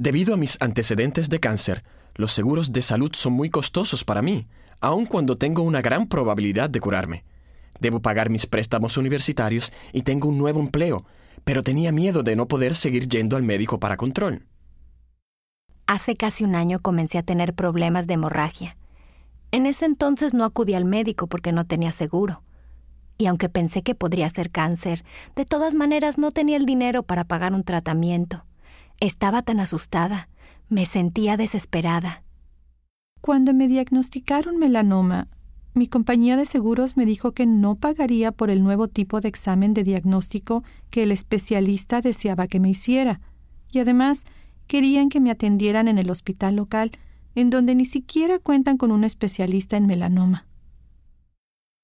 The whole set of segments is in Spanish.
Debido a mis antecedentes de cáncer, los seguros de salud son muy costosos para mí, aun cuando tengo una gran probabilidad de curarme. Debo pagar mis préstamos universitarios y tengo un nuevo empleo, pero tenía miedo de no poder seguir yendo al médico para control. Hace casi un año comencé a tener problemas de hemorragia. En ese entonces no acudí al médico porque no tenía seguro. Y aunque pensé que podría ser cáncer, de todas maneras no tenía el dinero para pagar un tratamiento. Estaba tan asustada, me sentía desesperada. Cuando me diagnosticaron melanoma, mi compañía de seguros me dijo que no pagaría por el nuevo tipo de examen de diagnóstico que el especialista deseaba que me hiciera, y además querían que me atendieran en el hospital local, en donde ni siquiera cuentan con un especialista en melanoma.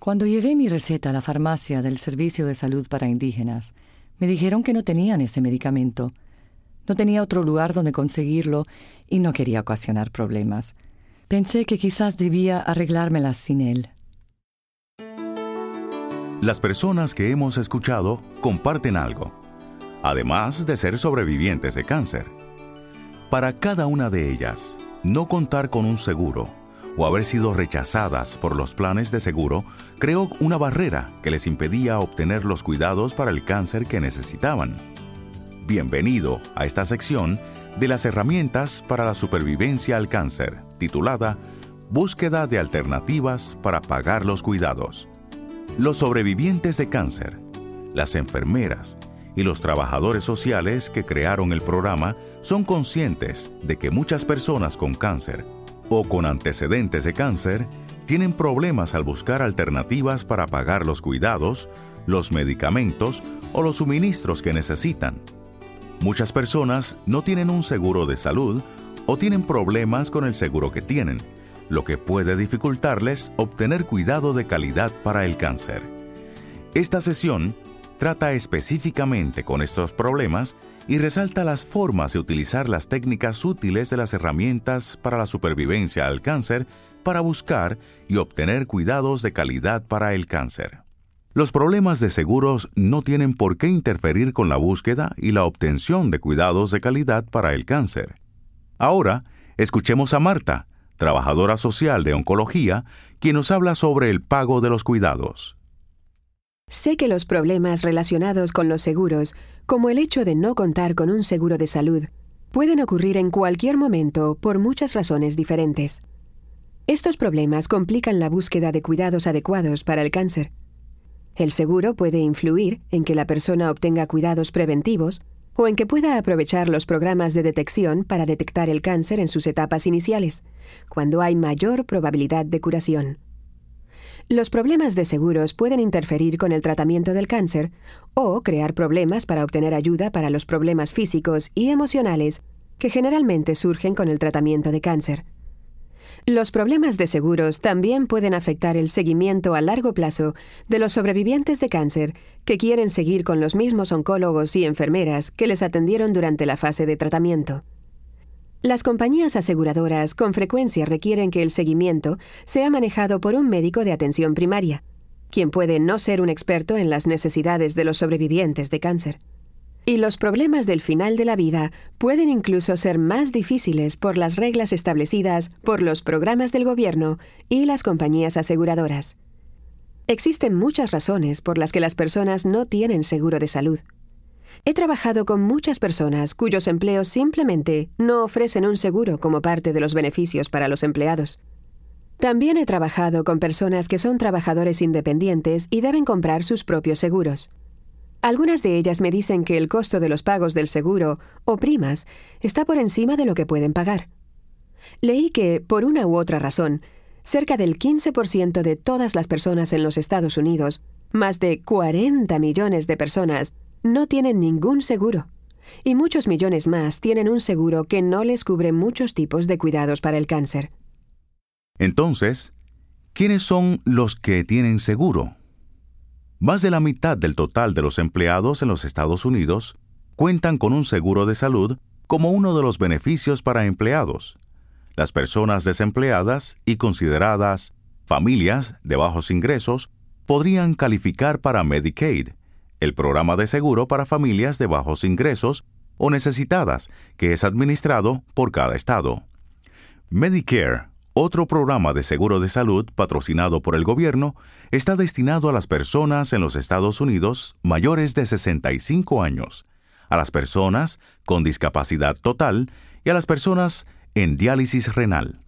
Cuando llevé mi receta a la farmacia del Servicio de Salud para Indígenas, me dijeron que no tenían ese medicamento. No tenía otro lugar donde conseguirlo y no quería ocasionar problemas. Pensé que quizás debía arreglármelas sin él. Las personas que hemos escuchado comparten algo, además de ser sobrevivientes de cáncer. Para cada una de ellas, no contar con un seguro o haber sido rechazadas por los planes de seguro creó una barrera que les impedía obtener los cuidados para el cáncer que necesitaban. Bienvenido a esta sección de las herramientas para la supervivencia al cáncer, titulada Búsqueda de alternativas para pagar los cuidados. Los sobrevivientes de cáncer, las enfermeras y los trabajadores sociales que crearon el programa son conscientes de que muchas personas con cáncer o con antecedentes de cáncer tienen problemas al buscar alternativas para pagar los cuidados, los medicamentos o los suministros que necesitan. Muchas personas no tienen un seguro de salud o tienen problemas con el seguro que tienen, lo que puede dificultarles obtener cuidado de calidad para el cáncer. Esta sesión trata específicamente con estos problemas y resalta las formas de utilizar las técnicas útiles de las herramientas para la supervivencia al cáncer para buscar y obtener cuidados de calidad para el cáncer. Los problemas de seguros no tienen por qué interferir con la búsqueda y la obtención de cuidados de calidad para el cáncer. Ahora, escuchemos a Marta, trabajadora social de oncología, quien nos habla sobre el pago de los cuidados. Sé que los problemas relacionados con los seguros, como el hecho de no contar con un seguro de salud, pueden ocurrir en cualquier momento por muchas razones diferentes. Estos problemas complican la búsqueda de cuidados adecuados para el cáncer. El seguro puede influir en que la persona obtenga cuidados preventivos o en que pueda aprovechar los programas de detección para detectar el cáncer en sus etapas iniciales, cuando hay mayor probabilidad de curación. Los problemas de seguros pueden interferir con el tratamiento del cáncer o crear problemas para obtener ayuda para los problemas físicos y emocionales que generalmente surgen con el tratamiento de cáncer. Los problemas de seguros también pueden afectar el seguimiento a largo plazo de los sobrevivientes de cáncer que quieren seguir con los mismos oncólogos y enfermeras que les atendieron durante la fase de tratamiento. Las compañías aseguradoras con frecuencia requieren que el seguimiento sea manejado por un médico de atención primaria, quien puede no ser un experto en las necesidades de los sobrevivientes de cáncer. Y los problemas del final de la vida pueden incluso ser más difíciles por las reglas establecidas por los programas del gobierno y las compañías aseguradoras. Existen muchas razones por las que las personas no tienen seguro de salud. He trabajado con muchas personas cuyos empleos simplemente no ofrecen un seguro como parte de los beneficios para los empleados. También he trabajado con personas que son trabajadores independientes y deben comprar sus propios seguros. Algunas de ellas me dicen que el costo de los pagos del seguro o primas está por encima de lo que pueden pagar. Leí que, por una u otra razón, cerca del 15% de todas las personas en los Estados Unidos, más de 40 millones de personas, no tienen ningún seguro. Y muchos millones más tienen un seguro que no les cubre muchos tipos de cuidados para el cáncer. Entonces, ¿quiénes son los que tienen seguro? Más de la mitad del total de los empleados en los Estados Unidos cuentan con un seguro de salud como uno de los beneficios para empleados. Las personas desempleadas y consideradas familias de bajos ingresos podrían calificar para Medicaid, el programa de seguro para familias de bajos ingresos, o necesitadas, que es administrado por cada estado. Medicare, otro programa de seguro de salud patrocinado por el gobierno, está destinado a las personas en los Estados Unidos mayores de 65 años, a las personas con discapacidad total y a las personas en diálisis renal.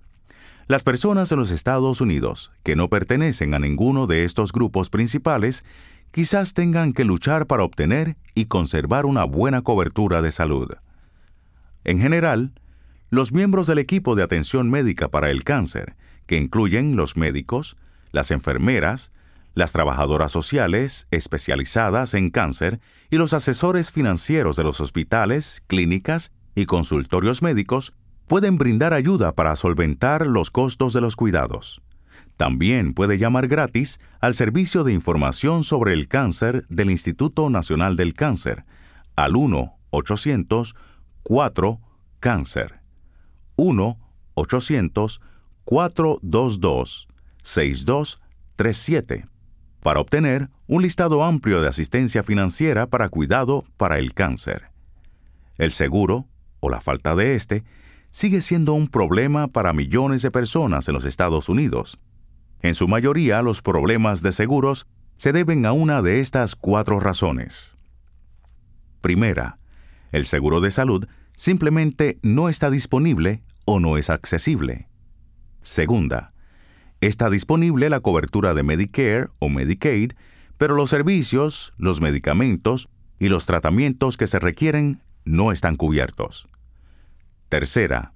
Las personas en los Estados Unidos que no pertenecen a ninguno de estos grupos principales quizás tengan que luchar para obtener y conservar una buena cobertura de salud. En general, los miembros del equipo de atención médica para el cáncer, que incluyen los médicos, las enfermeras, las trabajadoras sociales especializadas en cáncer y los asesores financieros de los hospitales, clínicas y consultorios médicos, pueden brindar ayuda para solventar los costos de los cuidados. También puede llamar gratis al Servicio de Información sobre el Cáncer del Instituto Nacional del Cáncer al 1-800-4-Cáncer. 1-800-422-6237 para obtener un listado amplio de asistencia financiera para cuidado para el cáncer. El seguro, o la falta de este, sigue siendo un problema para millones de personas en los Estados Unidos. En su mayoría, los problemas de seguros se deben a una de estas cuatro razones. Primera, el seguro de salud simplemente no está disponible o no es accesible. Segunda, está disponible la cobertura de Medicare o Medicaid, pero los servicios, los medicamentos y los tratamientos que se requieren no están cubiertos. Tercera,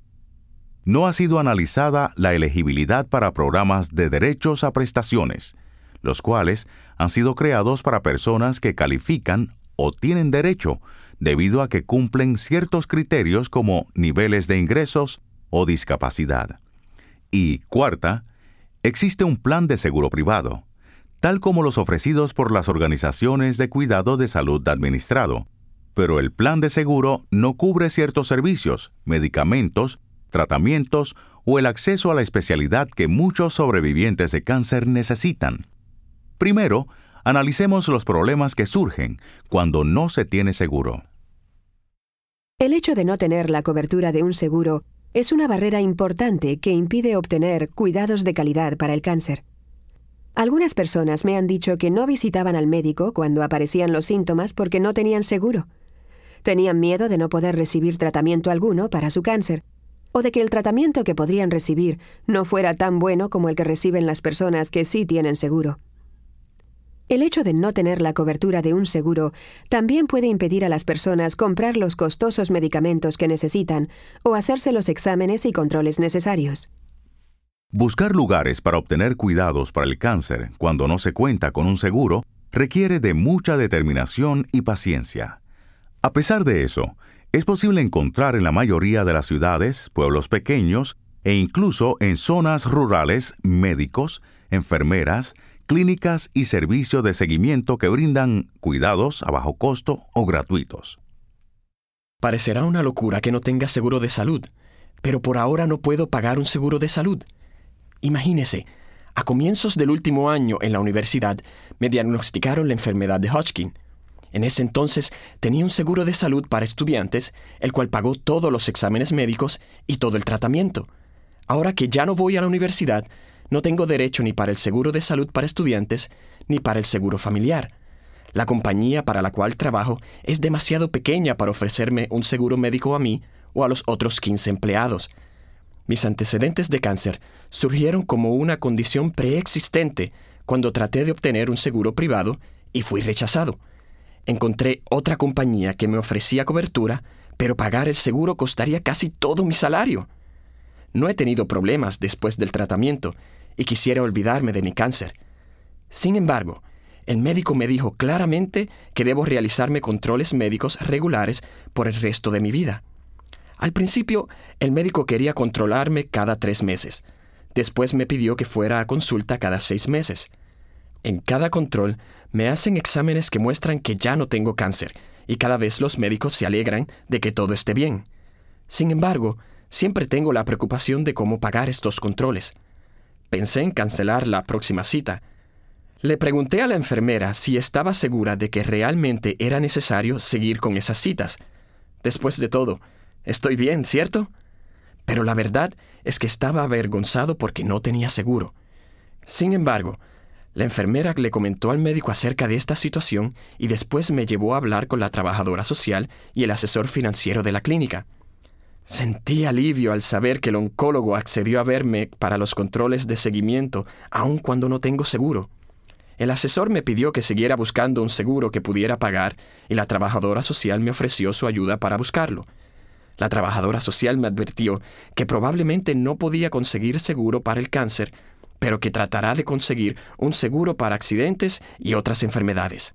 no ha sido analizada la elegibilidad para programas de derechos a prestaciones, los cuales han sido creados para personas que califican o tienen derecho debido a que cumplen ciertos criterios como niveles de ingresos o discapacidad. Y cuarta, existe un plan de seguro privado, tal como los ofrecidos por las organizaciones de cuidado de salud administrado, pero el plan de seguro no cubre ciertos servicios, medicamentos, tratamientos o el acceso a la especialidad que muchos sobrevivientes de cáncer necesitan. Primero, analicemos los problemas que surgen cuando no se tiene seguro. El hecho de no tener la cobertura de un seguro es una barrera importante que impide obtener cuidados de calidad para el cáncer. Algunas personas me han dicho que no visitaban al médico cuando aparecían los síntomas porque no tenían seguro. Tenían miedo de no poder recibir tratamiento alguno para su cáncer, o de que el tratamiento que podrían recibir no fuera tan bueno como el que reciben las personas que sí tienen seguro. El hecho de no tener la cobertura de un seguro también puede impedir a las personas comprar los costosos medicamentos que necesitan o hacerse los exámenes y controles necesarios. Buscar lugares para obtener cuidados para el cáncer cuando no se cuenta con un seguro requiere de mucha determinación y paciencia. A pesar de eso, es posible encontrar en la mayoría de las ciudades, pueblos pequeños e incluso en zonas rurales médicos, enfermeras, clínicas y servicios de seguimiento que brindan cuidados a bajo costo o gratuitos. Parecerá una locura que no tenga seguro de salud, pero por ahora no puedo pagar un seguro de salud. Imagínese, a comienzos del último año en la universidad me diagnosticaron la enfermedad de Hodgkin, en ese entonces tenía un seguro de salud para estudiantes, el cual pagó todos los exámenes médicos y todo el tratamiento. Ahora que ya no voy a la universidad, no tengo derecho ni para el seguro de salud para estudiantes, ni para el seguro familiar. La compañía para la cual trabajo es demasiado pequeña para ofrecerme un seguro médico a mí o a los otros 15 empleados. Mis antecedentes de cáncer surgieron como una condición preexistente cuando traté de obtener un seguro privado y fui rechazado encontré otra compañía que me ofrecía cobertura, pero pagar el seguro costaría casi todo mi salario. No he tenido problemas después del tratamiento y quisiera olvidarme de mi cáncer. Sin embargo, el médico me dijo claramente que debo realizarme controles médicos regulares por el resto de mi vida. Al principio, el médico quería controlarme cada tres meses. Después me pidió que fuera a consulta cada seis meses. En cada control me hacen exámenes que muestran que ya no tengo cáncer, y cada vez los médicos se alegran de que todo esté bien. Sin embargo, siempre tengo la preocupación de cómo pagar estos controles. Pensé en cancelar la próxima cita. Le pregunté a la enfermera si estaba segura de que realmente era necesario seguir con esas citas, Después de todo, estoy bien, ¿cierto? Pero la verdad es que estaba avergonzado porque no tenía seguro. Sin embargo, la enfermera le comentó al médico acerca de esta situación y después me llevó a hablar con la trabajadora social y el asesor financiero de la clínica. Sentí alivio al saber que el oncólogo accedió a verme para los controles de seguimiento, aun cuando no tengo seguro. El asesor me pidió que siguiera buscando un seguro que pudiera pagar y la trabajadora social me ofreció su ayuda para buscarlo. La trabajadora social me advirtió que probablemente no podía conseguir seguro para el cáncer pero que tratará de conseguir un seguro para accidentes y otras enfermedades.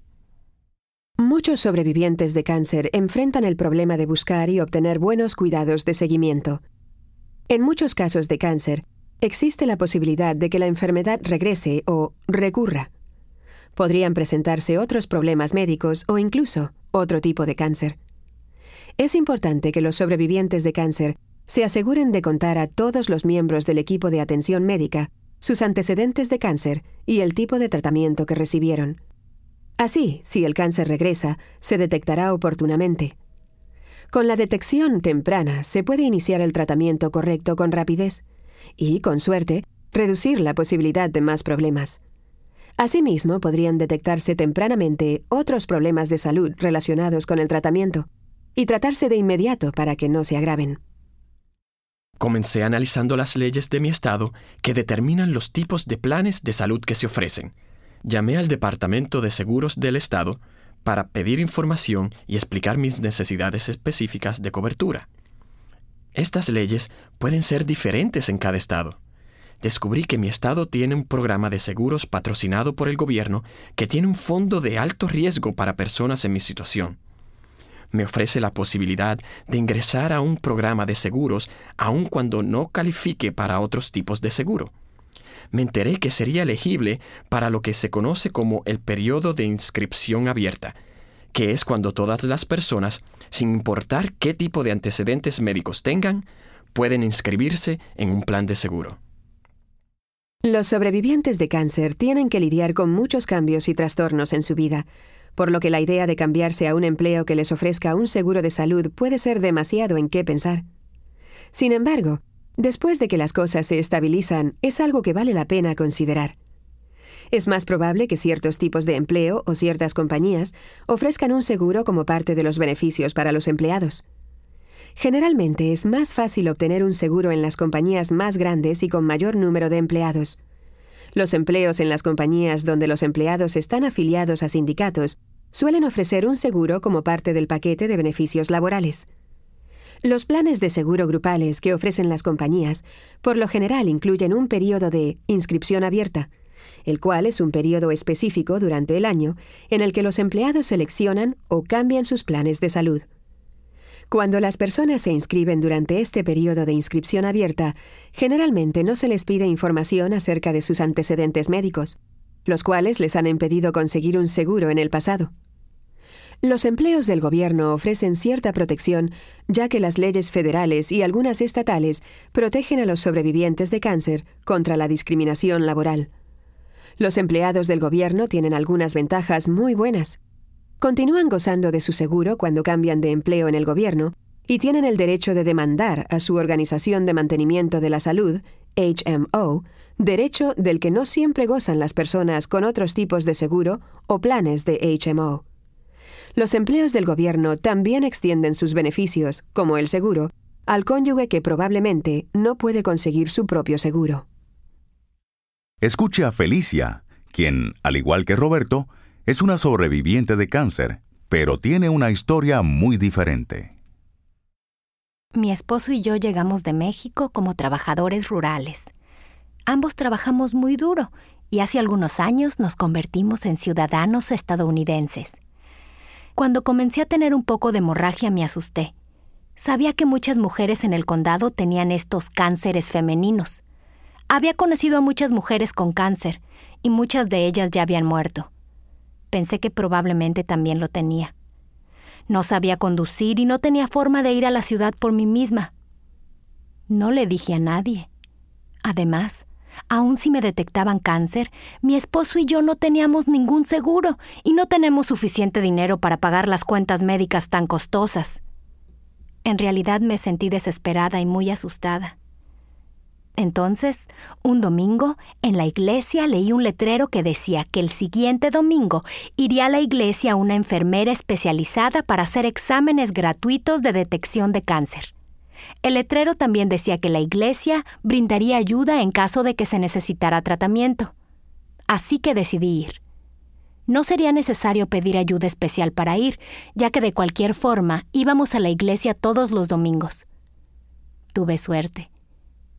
Muchos sobrevivientes de cáncer enfrentan el problema de buscar y obtener buenos cuidados de seguimiento. En muchos casos de cáncer, existe la posibilidad de que la enfermedad regrese o recurra. Podrían presentarse otros problemas médicos o incluso otro tipo de cáncer. Es importante que los sobrevivientes de cáncer se aseguren de contar a todos los miembros del equipo de atención médica sus antecedentes de cáncer y el tipo de tratamiento que recibieron. Así, si el cáncer regresa, se detectará oportunamente. Con la detección temprana se puede iniciar el tratamiento correcto con rapidez y, con suerte, reducir la posibilidad de más problemas. Asimismo, podrían detectarse tempranamente otros problemas de salud relacionados con el tratamiento y tratarse de inmediato para que no se agraven. Comencé analizando las leyes de mi estado que determinan los tipos de planes de salud que se ofrecen. Llamé al Departamento de Seguros del Estado para pedir información y explicar mis necesidades específicas de cobertura. Estas leyes pueden ser diferentes en cada estado. Descubrí que mi estado tiene un programa de seguros patrocinado por el gobierno que tiene un fondo de alto riesgo para personas en mi situación me ofrece la posibilidad de ingresar a un programa de seguros aun cuando no califique para otros tipos de seguro. Me enteré que sería elegible para lo que se conoce como el periodo de inscripción abierta, que es cuando todas las personas, sin importar qué tipo de antecedentes médicos tengan, pueden inscribirse en un plan de seguro. Los sobrevivientes de cáncer tienen que lidiar con muchos cambios y trastornos en su vida, por lo que la idea de cambiarse a un empleo que les ofrezca un seguro de salud puede ser demasiado en qué pensar. Sin embargo, después de que las cosas se estabilizan, es algo que vale la pena considerar. Es más probable que ciertos tipos de empleo o ciertas compañías ofrezcan un seguro como parte de los beneficios para los empleados. Generalmente es más fácil obtener un seguro en las compañías más grandes y con mayor número de empleados. Los empleos en las compañías donde los empleados están afiliados a sindicatos suelen ofrecer un seguro como parte del paquete de beneficios laborales. Los planes de seguro grupales que ofrecen las compañías por lo general incluyen un periodo de inscripción abierta, el cual es un periodo específico durante el año en el que los empleados seleccionan o cambian sus planes de salud. Cuando las personas se inscriben durante este periodo de inscripción abierta, generalmente no se les pide información acerca de sus antecedentes médicos, los cuales les han impedido conseguir un seguro en el pasado. Los empleos del gobierno ofrecen cierta protección, ya que las leyes federales y algunas estatales protegen a los sobrevivientes de cáncer contra la discriminación laboral. Los empleados del gobierno tienen algunas ventajas muy buenas. Continúan gozando de su seguro cuando cambian de empleo en el gobierno y tienen el derecho de demandar a su Organización de Mantenimiento de la Salud, HMO, derecho del que no siempre gozan las personas con otros tipos de seguro o planes de HMO. Los empleos del gobierno también extienden sus beneficios, como el seguro, al cónyuge que probablemente no puede conseguir su propio seguro. Escuche a Felicia, quien, al igual que Roberto, es una sobreviviente de cáncer, pero tiene una historia muy diferente. Mi esposo y yo llegamos de México como trabajadores rurales. Ambos trabajamos muy duro y hace algunos años nos convertimos en ciudadanos estadounidenses. Cuando comencé a tener un poco de hemorragia me asusté. Sabía que muchas mujeres en el condado tenían estos cánceres femeninos. Había conocido a muchas mujeres con cáncer y muchas de ellas ya habían muerto pensé que probablemente también lo tenía. No sabía conducir y no tenía forma de ir a la ciudad por mí misma. No le dije a nadie. Además, aun si me detectaban cáncer, mi esposo y yo no teníamos ningún seguro y no tenemos suficiente dinero para pagar las cuentas médicas tan costosas. En realidad me sentí desesperada y muy asustada. Entonces, un domingo, en la iglesia leí un letrero que decía que el siguiente domingo iría a la iglesia una enfermera especializada para hacer exámenes gratuitos de detección de cáncer. El letrero también decía que la iglesia brindaría ayuda en caso de que se necesitara tratamiento. Así que decidí ir. No sería necesario pedir ayuda especial para ir, ya que de cualquier forma íbamos a la iglesia todos los domingos. Tuve suerte.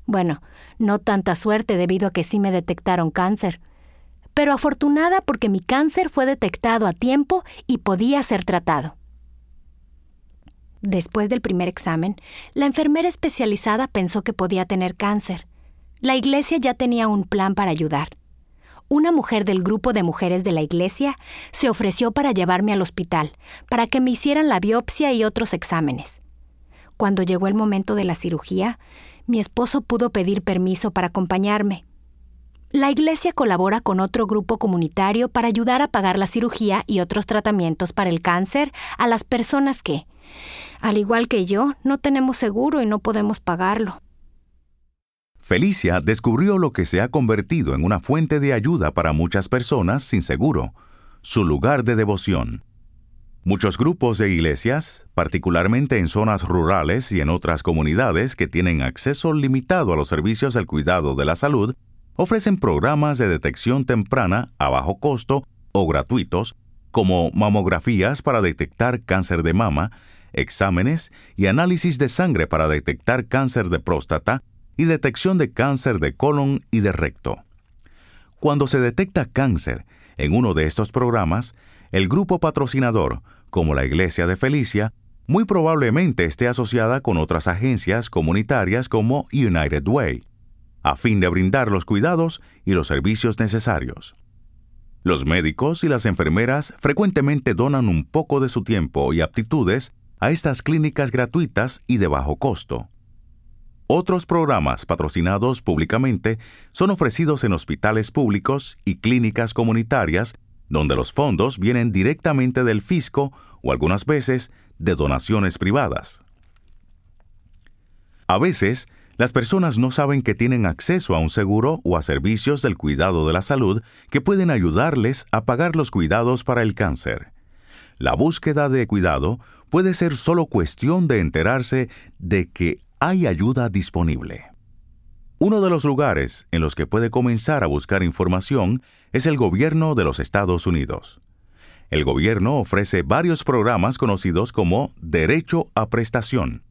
Bueno, no tanta suerte debido a que sí me detectaron cáncer, pero afortunada porque mi cáncer fue detectado a tiempo y podía ser tratado. Después del primer examen, la enfermera especializada pensó que podía tener cáncer. La iglesia ya tenía un plan para ayudar. Una mujer del grupo de mujeres de la iglesia se ofreció para llevarme al hospital, para que me hicieran la biopsia y otros exámenes. Cuando llegó el momento de la cirugía, mi esposo pudo pedir permiso para acompañarme. La Iglesia colabora con otro grupo comunitario para ayudar a pagar la cirugía y otros tratamientos para el cáncer a las personas que, al igual que yo, no tenemos seguro y no podemos pagarlo. Felicia descubrió lo que se ha convertido en una fuente de ayuda para muchas personas sin seguro, su lugar de devoción. Muchos grupos de iglesias, particularmente en zonas rurales y en otras comunidades que tienen acceso limitado a los servicios del cuidado de la salud, ofrecen programas de detección temprana a bajo costo o gratuitos, como mamografías para detectar cáncer de mama, exámenes y análisis de sangre para detectar cáncer de próstata y detección de cáncer de colon y de recto. Cuando se detecta cáncer en uno de estos programas, el grupo patrocinador como la Iglesia de Felicia, muy probablemente esté asociada con otras agencias comunitarias como United Way, a fin de brindar los cuidados y los servicios necesarios. Los médicos y las enfermeras frecuentemente donan un poco de su tiempo y aptitudes a estas clínicas gratuitas y de bajo costo. Otros programas patrocinados públicamente son ofrecidos en hospitales públicos y clínicas comunitarias donde los fondos vienen directamente del fisco o algunas veces de donaciones privadas. A veces, las personas no saben que tienen acceso a un seguro o a servicios del cuidado de la salud que pueden ayudarles a pagar los cuidados para el cáncer. La búsqueda de cuidado puede ser solo cuestión de enterarse de que hay ayuda disponible. Uno de los lugares en los que puede comenzar a buscar información es el gobierno de los Estados Unidos. El gobierno ofrece varios programas conocidos como Derecho a Prestación,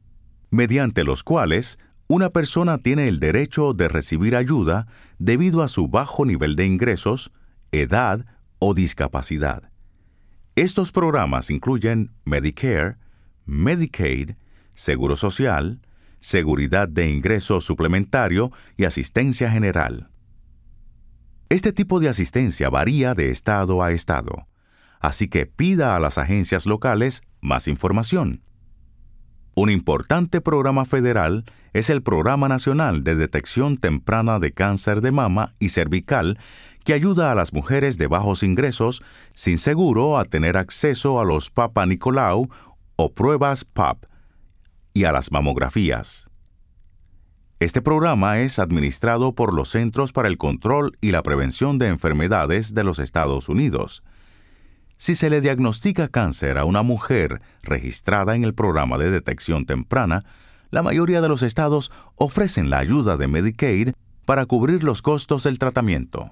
mediante los cuales una persona tiene el derecho de recibir ayuda debido a su bajo nivel de ingresos, edad o discapacidad. Estos programas incluyen Medicare, Medicaid, Seguro Social, seguridad de ingreso suplementario y asistencia general. Este tipo de asistencia varía de estado a estado, así que pida a las agencias locales más información. Un importante programa federal es el Programa Nacional de Detección Temprana de Cáncer de Mama y Cervical, que ayuda a las mujeres de bajos ingresos sin seguro a tener acceso a los Papa Nicolau o pruebas PAP y a las mamografías. Este programa es administrado por los Centros para el Control y la Prevención de Enfermedades de los Estados Unidos. Si se le diagnostica cáncer a una mujer registrada en el programa de detección temprana, la mayoría de los estados ofrecen la ayuda de Medicaid para cubrir los costos del tratamiento.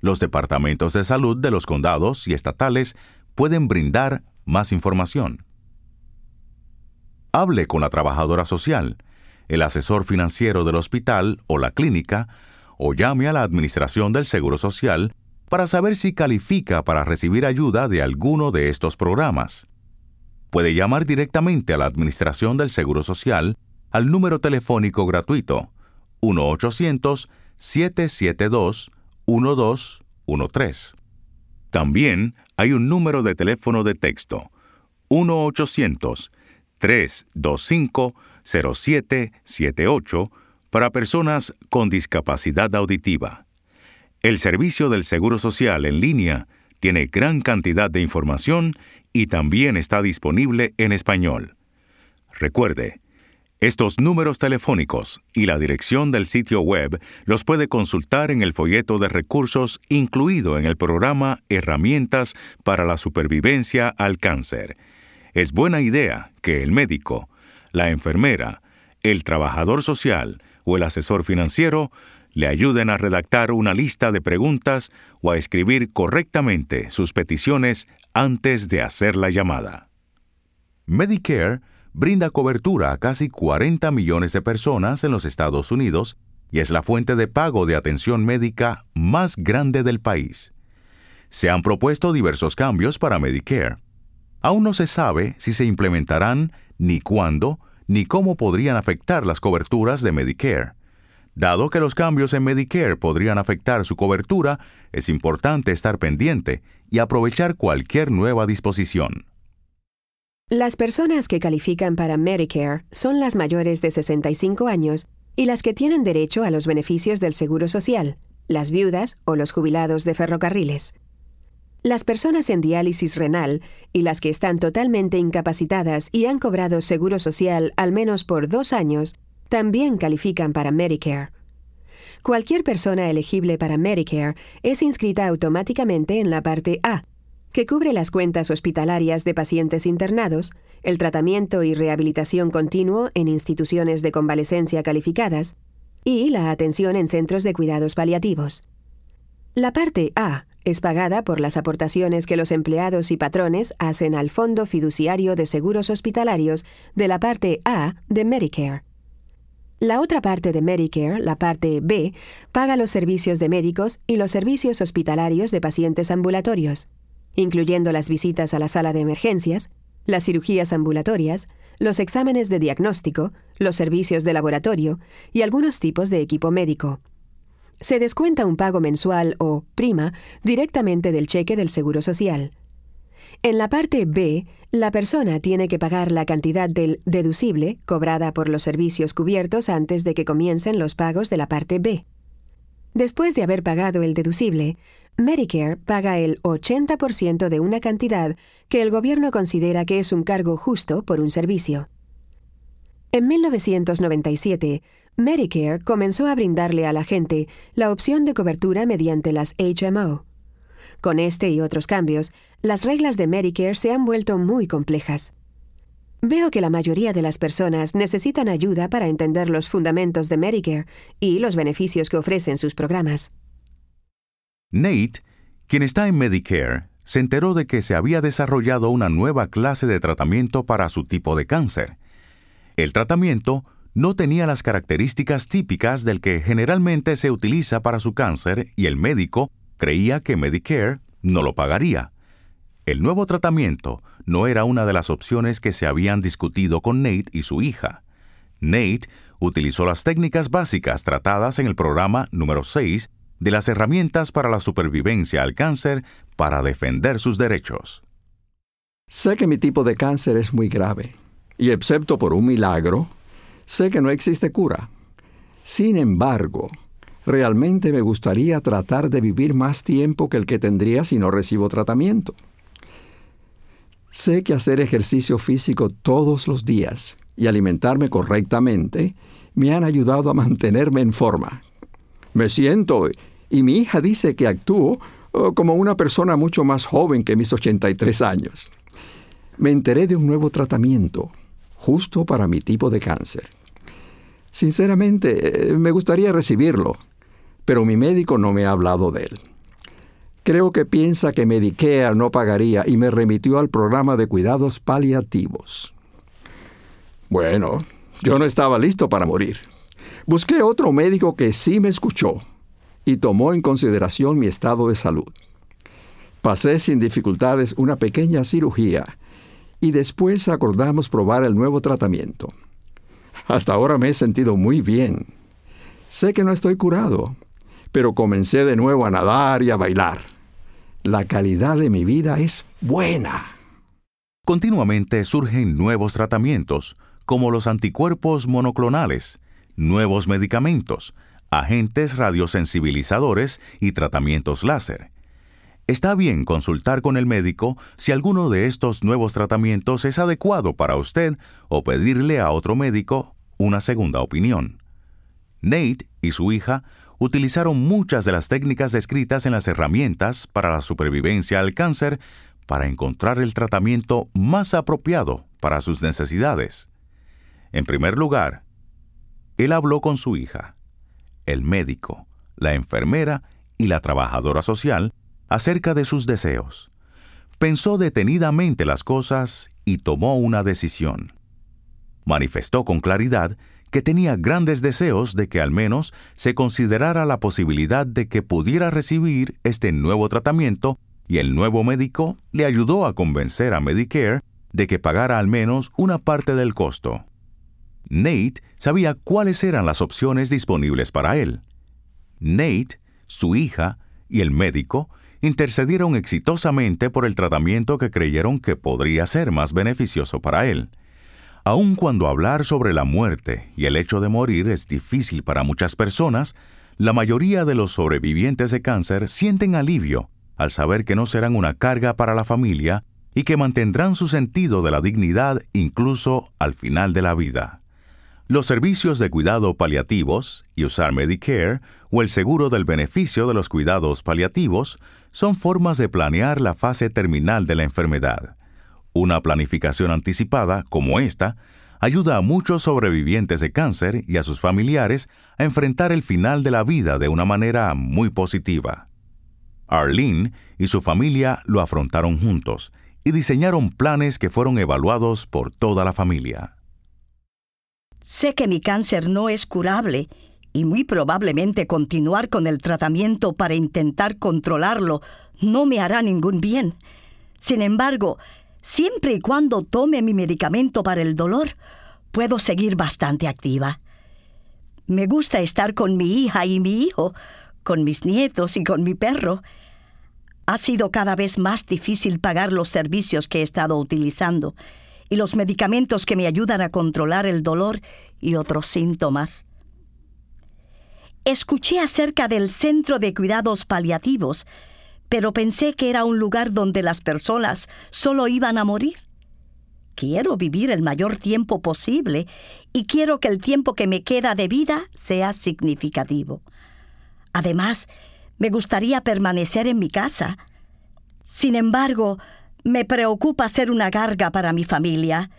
Los departamentos de salud de los condados y estatales pueden brindar más información hable con la trabajadora social, el asesor financiero del hospital o la clínica, o llame a la Administración del Seguro Social para saber si califica para recibir ayuda de alguno de estos programas. Puede llamar directamente a la Administración del Seguro Social al número telefónico gratuito 1-800-772-1213. También hay un número de teléfono de texto 1 800 325-0778 para personas con discapacidad auditiva. El servicio del Seguro Social en línea tiene gran cantidad de información y también está disponible en español. Recuerde, estos números telefónicos y la dirección del sitio web los puede consultar en el folleto de recursos incluido en el programa Herramientas para la Supervivencia al Cáncer. Es buena idea que el médico, la enfermera, el trabajador social o el asesor financiero le ayuden a redactar una lista de preguntas o a escribir correctamente sus peticiones antes de hacer la llamada. Medicare brinda cobertura a casi 40 millones de personas en los Estados Unidos y es la fuente de pago de atención médica más grande del país. Se han propuesto diversos cambios para Medicare. Aún no se sabe si se implementarán, ni cuándo, ni cómo podrían afectar las coberturas de Medicare. Dado que los cambios en Medicare podrían afectar su cobertura, es importante estar pendiente y aprovechar cualquier nueva disposición. Las personas que califican para Medicare son las mayores de 65 años y las que tienen derecho a los beneficios del Seguro Social, las viudas o los jubilados de ferrocarriles. Las personas en diálisis renal y las que están totalmente incapacitadas y han cobrado Seguro Social al menos por dos años también califican para Medicare. Cualquier persona elegible para Medicare es inscrita automáticamente en la parte A, que cubre las cuentas hospitalarias de pacientes internados, el tratamiento y rehabilitación continuo en instituciones de convalecencia calificadas y la atención en centros de cuidados paliativos. La parte A es pagada por las aportaciones que los empleados y patrones hacen al Fondo Fiduciario de Seguros Hospitalarios de la parte A de Medicare. La otra parte de Medicare, la parte B, paga los servicios de médicos y los servicios hospitalarios de pacientes ambulatorios incluyendo las visitas a la sala de emergencias, las cirugías ambulatorias, los exámenes de diagnóstico, los servicios de laboratorio y algunos tipos de equipo médico. Se descuenta un pago mensual o prima directamente del cheque del Seguro Social. En la parte B, la persona tiene que pagar la cantidad del deducible cobrada por los servicios cubiertos antes de que comiencen los pagos de la parte B. Después de haber pagado el deducible, Medicare paga el 80% de una cantidad que el gobierno considera que es un cargo justo por un servicio. En 1997, Medicare comenzó a brindarle a la gente la opción de cobertura mediante las HMO. Con este y otros cambios, las reglas de Medicare se han vuelto muy complejas. Veo que la mayoría de las personas necesitan ayuda para entender los fundamentos de Medicare y los beneficios que ofrecen sus programas. Nate, quien está en Medicare, se enteró de que se había desarrollado una nueva clase de tratamiento para su tipo de cáncer. El tratamiento no tenía las características típicas del que generalmente se utiliza para su cáncer y el médico creía que Medicare no lo pagaría. El nuevo tratamiento no era una de las opciones que se habían discutido con Nate y su hija. Nate utilizó las técnicas básicas tratadas en el programa número 6 de las herramientas para la supervivencia al cáncer para defender sus derechos. Sé que mi tipo de cáncer es muy grave, y excepto por un milagro, sé que no existe cura. Sin embargo, realmente me gustaría tratar de vivir más tiempo que el que tendría si no recibo tratamiento. Sé que hacer ejercicio físico todos los días y alimentarme correctamente me han ayudado a mantenerme en forma. Me siento y mi hija dice que actúo oh, como una persona mucho más joven que mis 83 años. Me enteré de un nuevo tratamiento, justo para mi tipo de cáncer. Sinceramente, eh, me gustaría recibirlo, pero mi médico no me ha hablado de él. Creo que piensa que Medicare no pagaría y me remitió al programa de cuidados paliativos. Bueno, yo no estaba listo para morir. Busqué otro médico que sí me escuchó y tomó en consideración mi estado de salud. Pasé sin dificultades una pequeña cirugía y después acordamos probar el nuevo tratamiento. Hasta ahora me he sentido muy bien. Sé que no estoy curado, pero comencé de nuevo a nadar y a bailar. La calidad de mi vida es buena. Continuamente surgen nuevos tratamientos, como los anticuerpos monoclonales, nuevos medicamentos, agentes radiosensibilizadores y tratamientos láser. Está bien consultar con el médico si alguno de estos nuevos tratamientos es adecuado para usted o pedirle a otro médico una segunda opinión. Nate y su hija utilizaron muchas de las técnicas descritas en las herramientas para la supervivencia al cáncer para encontrar el tratamiento más apropiado para sus necesidades. En primer lugar, él habló con su hija, el médico, la enfermera y la trabajadora social acerca de sus deseos. Pensó detenidamente las cosas y tomó una decisión. Manifestó con claridad que tenía grandes deseos de que al menos se considerara la posibilidad de que pudiera recibir este nuevo tratamiento y el nuevo médico le ayudó a convencer a Medicare de que pagara al menos una parte del costo. Nate sabía cuáles eran las opciones disponibles para él. Nate, su hija y el médico intercedieron exitosamente por el tratamiento que creyeron que podría ser más beneficioso para él. Aun cuando hablar sobre la muerte y el hecho de morir es difícil para muchas personas, la mayoría de los sobrevivientes de cáncer sienten alivio al saber que no serán una carga para la familia y que mantendrán su sentido de la dignidad incluso al final de la vida. Los servicios de cuidado paliativos y usar Medicare o el seguro del beneficio de los cuidados paliativos son formas de planear la fase terminal de la enfermedad. Una planificación anticipada, como esta, ayuda a muchos sobrevivientes de cáncer y a sus familiares a enfrentar el final de la vida de una manera muy positiva. Arlene y su familia lo afrontaron juntos y diseñaron planes que fueron evaluados por toda la familia. Sé que mi cáncer no es curable y muy probablemente continuar con el tratamiento para intentar controlarlo no me hará ningún bien. Sin embargo, siempre y cuando tome mi medicamento para el dolor, puedo seguir bastante activa. Me gusta estar con mi hija y mi hijo, con mis nietos y con mi perro. Ha sido cada vez más difícil pagar los servicios que he estado utilizando y los medicamentos que me ayudan a controlar el dolor y otros síntomas. Escuché acerca del Centro de Cuidados Paliativos, pero pensé que era un lugar donde las personas solo iban a morir. Quiero vivir el mayor tiempo posible y quiero que el tiempo que me queda de vida sea significativo. Además, me gustaría permanecer en mi casa. Sin embargo, me preocupa ser una carga para mi familia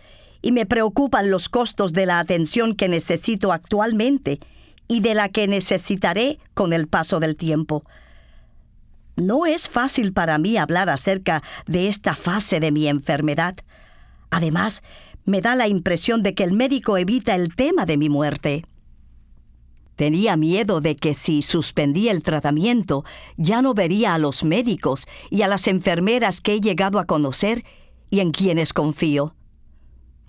y me preocupan los costos de la atención que necesito actualmente y de la que necesitaré con el paso del tiempo. No es fácil para mí hablar acerca de esta fase de mi enfermedad. Además, me da la impresión de que el médico evita el tema de mi muerte. Tenía miedo de que si suspendía el tratamiento ya no vería a los médicos y a las enfermeras que he llegado a conocer y en quienes confío.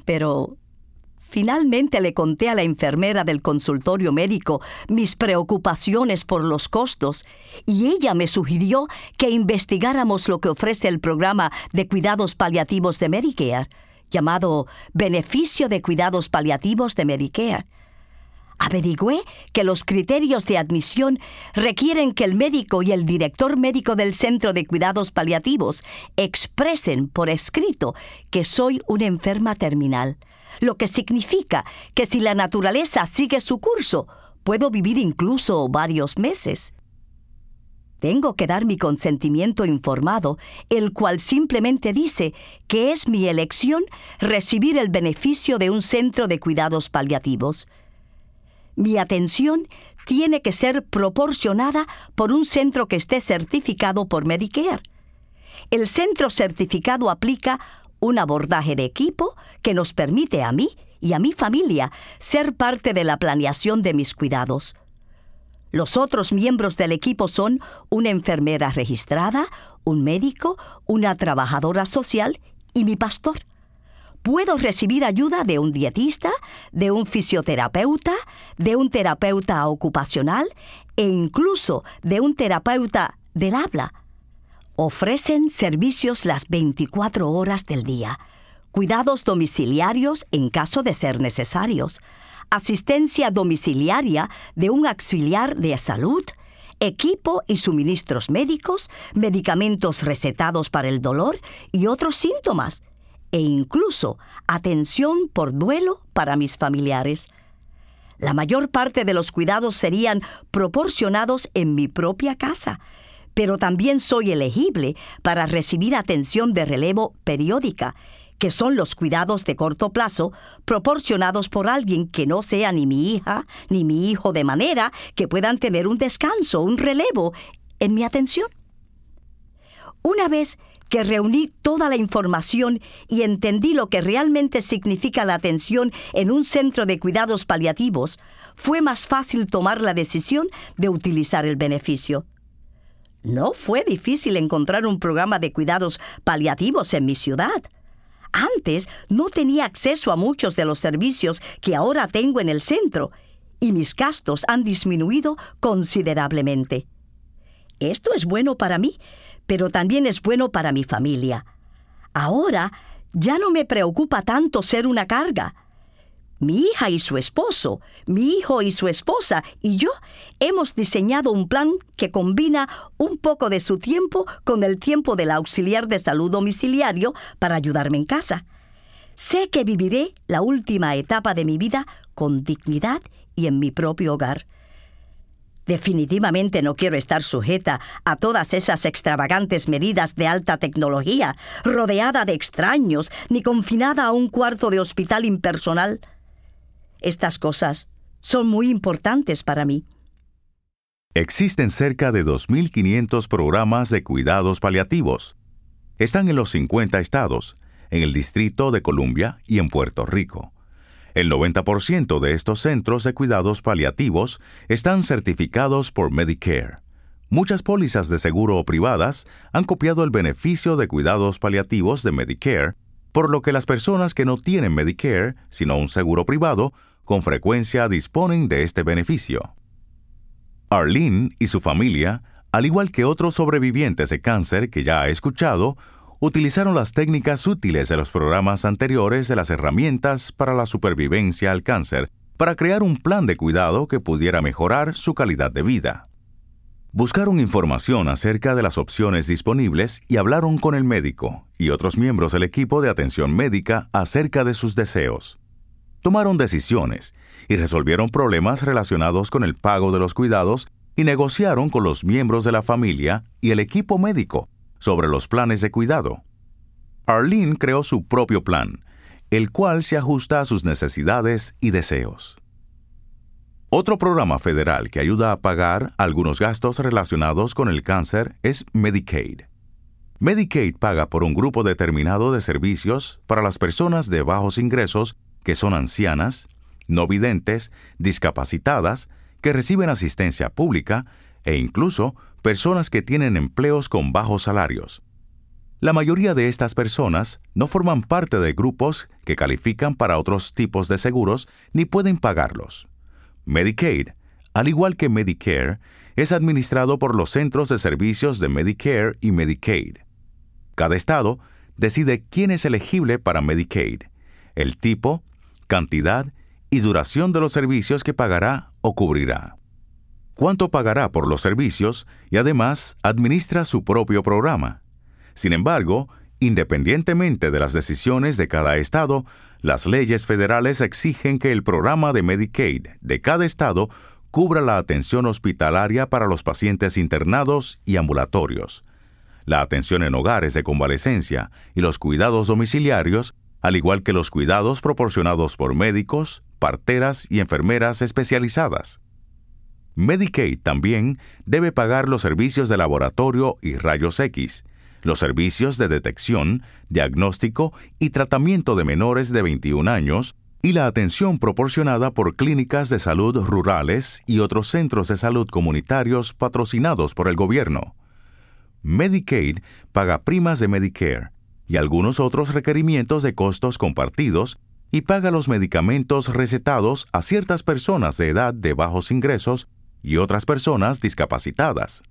Pero finalmente le conté a la enfermera del consultorio médico mis preocupaciones por los costos y ella me sugirió que investigáramos lo que ofrece el programa de cuidados paliativos de Medicare, llamado Beneficio de Cuidados Paliativos de Medicare Averigüé que los criterios de admisión requieren que el médico y el director médico del Centro de Cuidados Paliativos expresen por escrito que soy una enferma terminal, lo que significa que si la naturaleza sigue su curso, puedo vivir incluso varios meses. Tengo que dar mi consentimiento informado, el cual simplemente dice que es mi elección recibir el beneficio de un centro de cuidados paliativos mi atención tiene que ser proporcionada por un centro que esté certificado por Medicare. El centro certificado aplica un abordaje de equipo que nos permite a mí y a mi familia ser parte de la planeación de mis cuidados. Los otros miembros del equipo son una enfermera registrada, un médico, una trabajadora social y mi pastor puedo recibir ayuda de un dietista, de un fisioterapeuta, de un terapeuta ocupacional e incluso de un terapeuta del habla. Ofrecen servicios las 24 horas del día, cuidados domiciliarios en caso de ser necesarios, asistencia domiciliaria de un auxiliar de salud, equipo y suministros médicos, medicamentos recetados para el dolor y otros síntomas, e incluso atención por duelo para mis familiares. La mayor parte de los cuidados serían proporcionados en mi propia casa, pero también soy elegible para recibir atención de relevo periódica, que son los cuidados de corto plazo proporcionados por alguien que no sea ni mi hija ni mi hijo, de manera que puedan tener un descanso, un relevo en mi atención. Una vez que reuní toda la información y entendí lo que realmente significa la atención en un centro de cuidados paliativos, fue más fácil tomar la decisión de utilizar el beneficio. No fue difícil encontrar un programa de cuidados paliativos en mi ciudad. Antes no tenía acceso a muchos de los servicios que ahora tengo en el centro, y mis gastos han disminuido considerablemente. Esto es bueno para mí, pero también es bueno para mi familia. Ahora ya no me preocupa tanto ser una carga. Mi hija y su esposo, mi hijo y su esposa y yo hemos diseñado un plan que combina un poco de su tiempo con el tiempo del auxiliar de salud domiciliario para ayudarme en casa. Sé que viviré la última etapa de mi vida con dignidad y en mi propio hogar. Definitivamente no quiero estar sujeta a todas esas extravagantes medidas de alta tecnología, rodeada de extraños, ni confinada a un cuarto de hospital impersonal. Estas cosas son muy importantes para mí. Existen cerca de 2.500 programas de cuidados paliativos. Están en los 50 estados, en el Distrito de Columbia y en Puerto Rico. El 90% de estos centros de cuidados paliativos están certificados por Medicare. Muchas pólizas de seguro privadas han copiado el beneficio de cuidados paliativos de Medicare, por lo que las personas que no tienen Medicare, sino un seguro privado, con frecuencia disponen de este beneficio. Arlene y su familia, al igual que otros sobrevivientes de cáncer que ya ha escuchado, utilizaron las técnicas útiles de los programas anteriores de las herramientas para la supervivencia al cáncer para crear un plan de cuidado que pudiera mejorar su calidad de vida. Buscaron información acerca de las opciones disponibles y hablaron con el médico y otros miembros del equipo de atención médica acerca de sus deseos tomaron decisiones y resolvieron problemas relacionados con el pago de los cuidados y negociaron con los miembros de la familia y el equipo médico sobre los planes de cuidado. Arlene creó su propio plan, el cual se ajusta a sus necesidades y deseos. Otro programa federal que ayuda a pagar algunos gastos relacionados con el cáncer es Medicaid. Medicaid paga por un grupo determinado de servicios para las personas de bajos ingresos que son ancianas, no videntes, discapacitadas, que reciben asistencia pública e incluso personas que tienen empleos con bajos salarios. La mayoría de estas personas no forman parte de grupos que califican para otros tipos de seguros ni pueden pagarlos. Medicaid, al igual que Medicare, es administrado por los centros de servicios de Medicare y Medicaid. Cada estado decide quién es elegible para Medicaid, el tipo, cantidad y duración de los servicios que pagará o cubrirá. Cuánto pagará por los servicios y además administra su propio programa. Sin embargo, independientemente de las decisiones de cada estado, las leyes federales exigen que el programa de Medicaid de cada estado cubra la atención hospitalaria para los pacientes internados y ambulatorios, la atención en hogares de convalecencia y los cuidados domiciliarios al igual que los cuidados proporcionados por médicos, parteras y enfermeras especializadas. Medicaid también debe pagar los servicios de laboratorio y rayos X, los servicios de detección, diagnóstico y tratamiento de menores de 21 años y la atención proporcionada por clínicas de salud rurales y otros centros de salud comunitarios patrocinados por el gobierno. Medicaid paga primas de Medicare, y algunos otros requerimientos de costos compartidos y paga los medicamentos recetados a ciertas personas de edad de bajos ingresos y otras personas discapacitadas.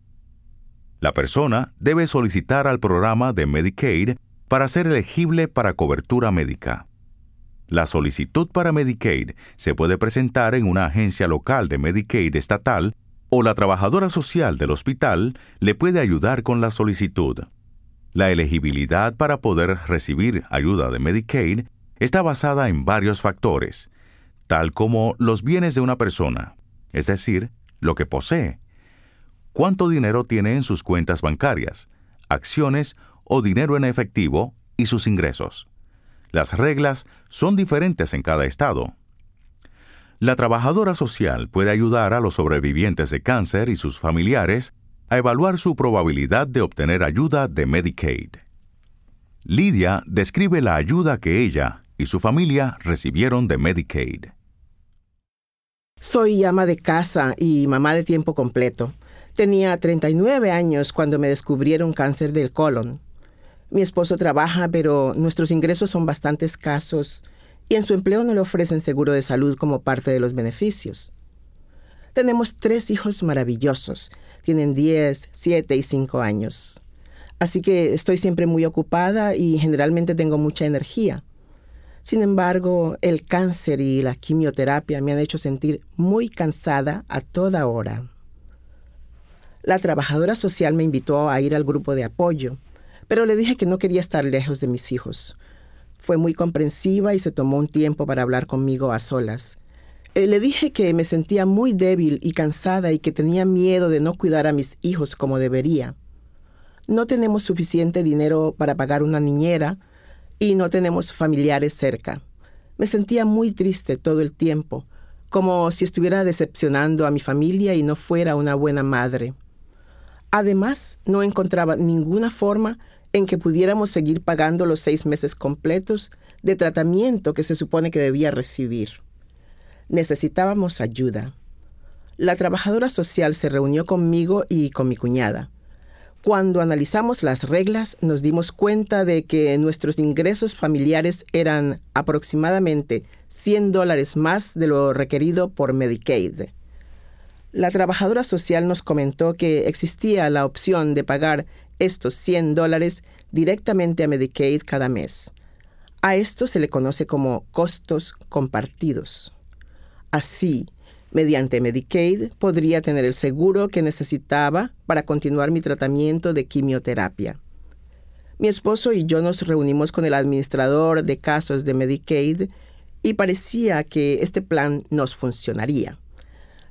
La persona debe solicitar al programa de Medicaid para ser elegible para cobertura médica. La solicitud para Medicaid se puede presentar en una agencia local de Medicaid estatal o la trabajadora social del hospital le puede ayudar con la solicitud. La elegibilidad para poder recibir ayuda de Medicaid está basada en varios factores, tal como los bienes de una persona, es decir, lo que posee, cuánto dinero tiene en sus cuentas bancarias, acciones o dinero en efectivo y sus ingresos. Las reglas son diferentes en cada estado. La trabajadora social puede ayudar a los sobrevivientes de cáncer y sus familiares a evaluar su probabilidad de obtener ayuda de Medicaid. Lidia describe la ayuda que ella y su familia recibieron de Medicaid. Soy ama de casa y mamá de tiempo completo. Tenía 39 años cuando me descubrieron cáncer del colon. Mi esposo trabaja, pero nuestros ingresos son bastante escasos y en su empleo no le ofrecen seguro de salud como parte de los beneficios. Tenemos tres hijos maravillosos. Tienen 10, 7 y 5 años. Así que estoy siempre muy ocupada y generalmente tengo mucha energía. Sin embargo, el cáncer y la quimioterapia me han hecho sentir muy cansada a toda hora. La trabajadora social me invitó a ir al grupo de apoyo, pero le dije que no quería estar lejos de mis hijos. Fue muy comprensiva y se tomó un tiempo para hablar conmigo a solas. Eh, le dije que me sentía muy débil y cansada y que tenía miedo de no cuidar a mis hijos como debería. No tenemos suficiente dinero para pagar una niñera y no tenemos familiares cerca. Me sentía muy triste todo el tiempo, como si estuviera decepcionando a mi familia y no fuera una buena madre. Además, no encontraba ninguna forma en que pudiéramos seguir pagando los seis meses completos de tratamiento que se supone que debía recibir. Necesitábamos ayuda. La trabajadora social se reunió conmigo y con mi cuñada. Cuando analizamos las reglas nos dimos cuenta de que nuestros ingresos familiares eran aproximadamente 100 dólares más de lo requerido por Medicaid. La trabajadora social nos comentó que existía la opción de pagar estos 100 dólares directamente a Medicaid cada mes. A esto se le conoce como costos compartidos. Así, mediante Medicaid podría tener el seguro que necesitaba para continuar mi tratamiento de quimioterapia. Mi esposo y yo nos reunimos con el administrador de casos de Medicaid y parecía que este plan nos funcionaría.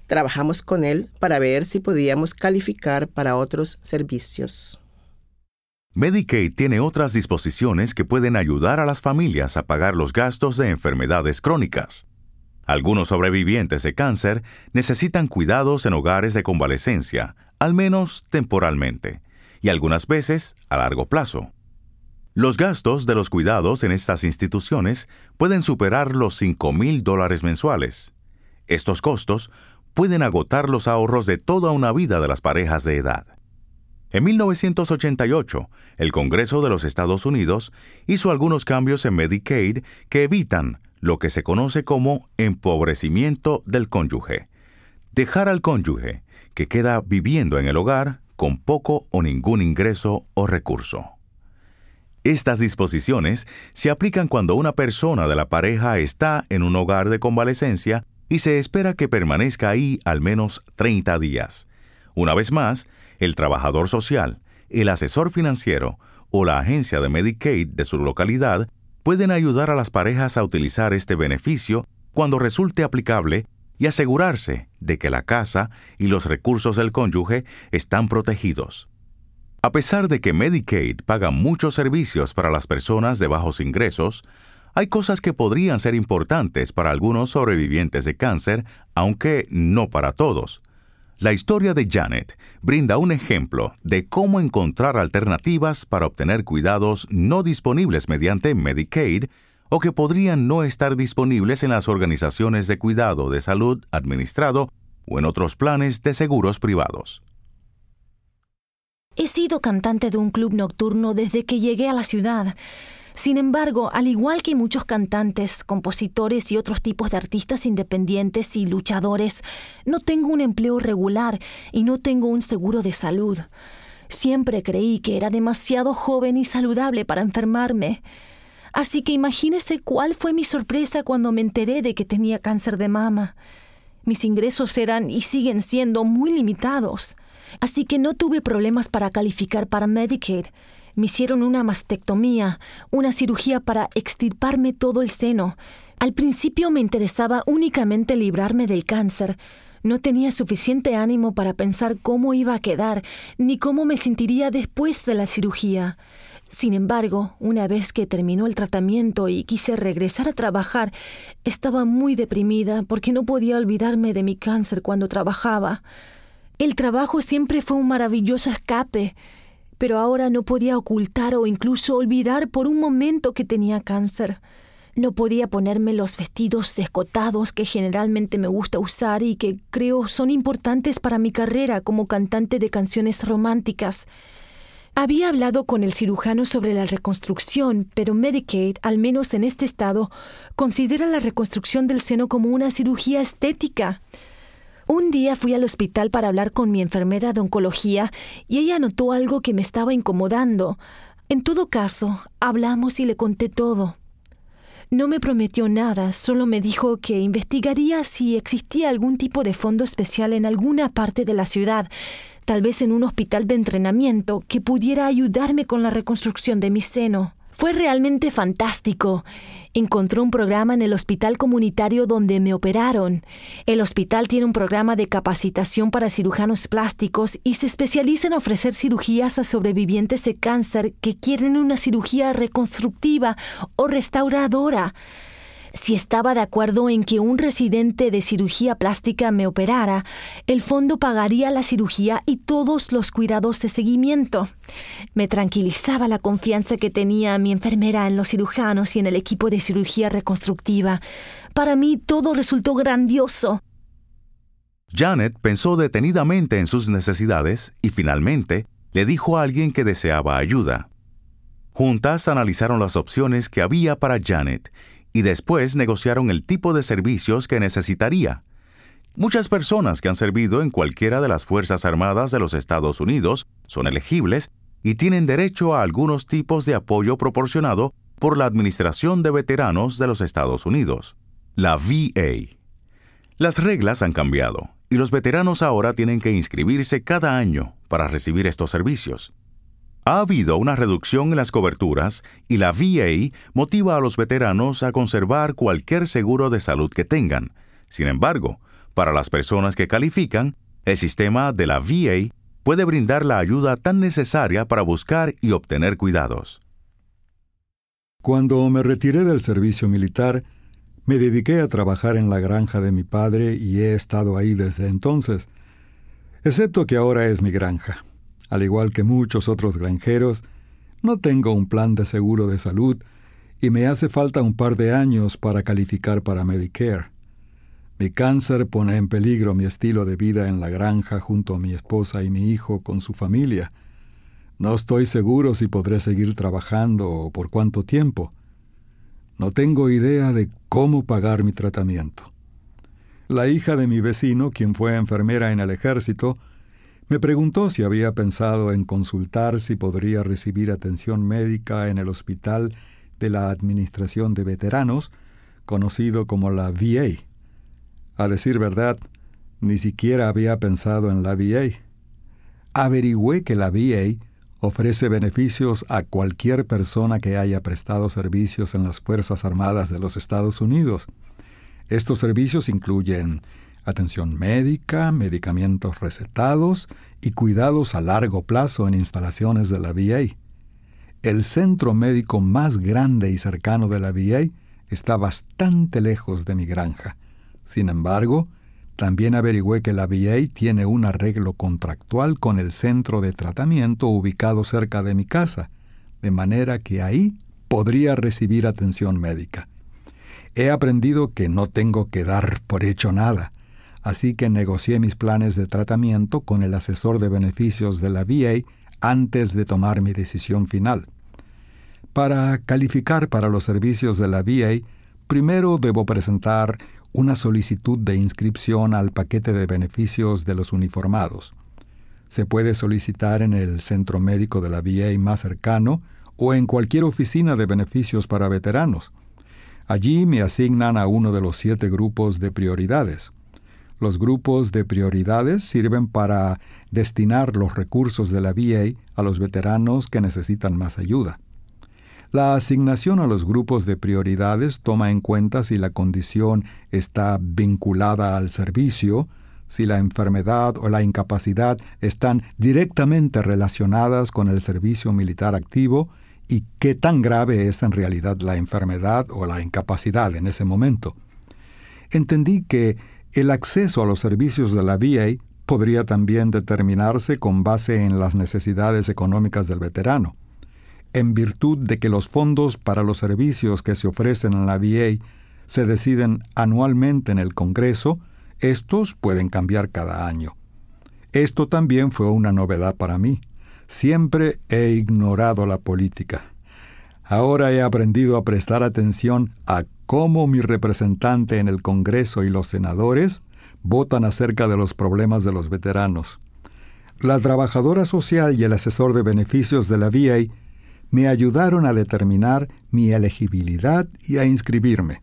Trabajamos con él para ver si podíamos calificar para otros servicios. Medicaid tiene otras disposiciones que pueden ayudar a las familias a pagar los gastos de enfermedades crónicas. Algunos sobrevivientes de cáncer necesitan cuidados en hogares de convalecencia, al menos temporalmente, y algunas veces a largo plazo. Los gastos de los cuidados en estas instituciones pueden superar los 5 mil dólares mensuales. Estos costos pueden agotar los ahorros de toda una vida de las parejas de edad. En 1988, el Congreso de los Estados Unidos hizo algunos cambios en Medicaid que evitan lo que se conoce como empobrecimiento del cónyuge. Dejar al cónyuge que queda viviendo en el hogar con poco o ningún ingreso o recurso. Estas disposiciones se aplican cuando una persona de la pareja está en un hogar de convalecencia y se espera que permanezca ahí al menos 30 días. Una vez más, el trabajador social, el asesor financiero o la agencia de Medicaid de su localidad pueden ayudar a las parejas a utilizar este beneficio cuando resulte aplicable y asegurarse de que la casa y los recursos del cónyuge están protegidos. A pesar de que Medicaid paga muchos servicios para las personas de bajos ingresos, hay cosas que podrían ser importantes para algunos sobrevivientes de cáncer, aunque no para todos. La historia de Janet brinda un ejemplo de cómo encontrar alternativas para obtener cuidados no disponibles mediante Medicaid o que podrían no estar disponibles en las organizaciones de cuidado de salud administrado o en otros planes de seguros privados. He sido cantante de un club nocturno desde que llegué a la ciudad. Sin embargo, al igual que muchos cantantes, compositores y otros tipos de artistas independientes y luchadores, no tengo un empleo regular y no tengo un seguro de salud. Siempre creí que era demasiado joven y saludable para enfermarme. Así que imagínese cuál fue mi sorpresa cuando me enteré de que tenía cáncer de mama. Mis ingresos eran y siguen siendo muy limitados. Así que no tuve problemas para calificar para Medicaid. Me hicieron una mastectomía, una cirugía para extirparme todo el seno. Al principio me interesaba únicamente librarme del cáncer. No tenía suficiente ánimo para pensar cómo iba a quedar, ni cómo me sentiría después de la cirugía. Sin embargo, una vez que terminó el tratamiento y quise regresar a trabajar, estaba muy deprimida porque no podía olvidarme de mi cáncer cuando trabajaba. El trabajo siempre fue un maravilloso escape, pero ahora no podía ocultar o incluso olvidar por un momento que tenía cáncer. No podía ponerme los vestidos escotados que generalmente me gusta usar y que creo son importantes para mi carrera como cantante de canciones románticas. Había hablado con el cirujano sobre la reconstrucción, pero Medicaid, al menos en este estado, considera la reconstrucción del seno como una cirugía estética. Un día fui al hospital para hablar con mi enfermera de oncología y ella notó algo que me estaba incomodando. En todo caso, hablamos y le conté todo. No me prometió nada, solo me dijo que investigaría si existía algún tipo de fondo especial en alguna parte de la ciudad, tal vez en un hospital de entrenamiento, que pudiera ayudarme con la reconstrucción de mi seno. Fue realmente fantástico. Encontró un programa en el hospital comunitario donde me operaron. El hospital tiene un programa de capacitación para cirujanos plásticos y se especializa en ofrecer cirugías a sobrevivientes de cáncer que quieren una cirugía reconstructiva o restauradora si estaba de acuerdo en que un residente de cirugía plástica me operara, el fondo pagaría la cirugía y todos los cuidados de seguimiento. Me tranquilizaba la confianza que tenía mi enfermera en los cirujanos y en el equipo de cirugía reconstructiva. Para mí todo resultó grandioso. Janet pensó detenidamente en sus necesidades y finalmente le dijo a alguien que deseaba ayuda. Juntas analizaron las opciones que había para Janet y después negociaron el tipo de servicios que necesitaría. Muchas personas que han servido en cualquiera de las Fuerzas Armadas de los Estados Unidos son elegibles y tienen derecho a algunos tipos de apoyo proporcionado por la Administración de Veteranos de los Estados Unidos, la VA. Las reglas han cambiado y los veteranos ahora tienen que inscribirse cada año para recibir estos servicios. Ha habido una reducción en las coberturas y la VA motiva a los veteranos a conservar cualquier seguro de salud que tengan. Sin embargo, para las personas que califican, el sistema de la VA puede brindar la ayuda tan necesaria para buscar y obtener cuidados. Cuando me retiré del servicio militar, me dediqué a trabajar en la granja de mi padre y he estado ahí desde entonces, excepto que ahora es mi granja. Al igual que muchos otros granjeros, no tengo un plan de seguro de salud y me hace falta un par de años para calificar para Medicare. Mi cáncer pone en peligro mi estilo de vida en la granja junto a mi esposa y mi hijo con su familia. No estoy seguro si podré seguir trabajando o por cuánto tiempo. No tengo idea de cómo pagar mi tratamiento. La hija de mi vecino, quien fue enfermera en el ejército, me preguntó si había pensado en consultar si podría recibir atención médica en el hospital de la Administración de Veteranos, conocido como la VA. A decir verdad, ni siquiera había pensado en la VA. Averigüé que la VA ofrece beneficios a cualquier persona que haya prestado servicios en las Fuerzas Armadas de los Estados Unidos. Estos servicios incluyen atención médica, medicamentos recetados y cuidados a largo plazo en instalaciones de la VA. El centro médico más grande y cercano de la VA está bastante lejos de mi granja. Sin embargo, también averigüé que la VA tiene un arreglo contractual con el centro de tratamiento ubicado cerca de mi casa, de manera que ahí podría recibir atención médica. He aprendido que no tengo que dar por hecho nada así que negocié mis planes de tratamiento con el asesor de beneficios de la VA antes de tomar mi decisión final. Para calificar para los servicios de la VA, primero debo presentar una solicitud de inscripción al paquete de beneficios de los uniformados. Se puede solicitar en el centro médico de la VA más cercano o en cualquier oficina de beneficios para veteranos. Allí me asignan a uno de los siete grupos de prioridades. Los grupos de prioridades sirven para destinar los recursos de la VA a los veteranos que necesitan más ayuda. La asignación a los grupos de prioridades toma en cuenta si la condición está vinculada al servicio, si la enfermedad o la incapacidad están directamente relacionadas con el servicio militar activo y qué tan grave es en realidad la enfermedad o la incapacidad en ese momento. Entendí que el acceso a los servicios de la VA podría también determinarse con base en las necesidades económicas del veterano. En virtud de que los fondos para los servicios que se ofrecen en la VA se deciden anualmente en el Congreso, estos pueden cambiar cada año. Esto también fue una novedad para mí. Siempre he ignorado la política. Ahora he aprendido a prestar atención a cómo mi representante en el Congreso y los senadores votan acerca de los problemas de los veteranos. La trabajadora social y el asesor de beneficios de la VA me ayudaron a determinar mi elegibilidad y a inscribirme.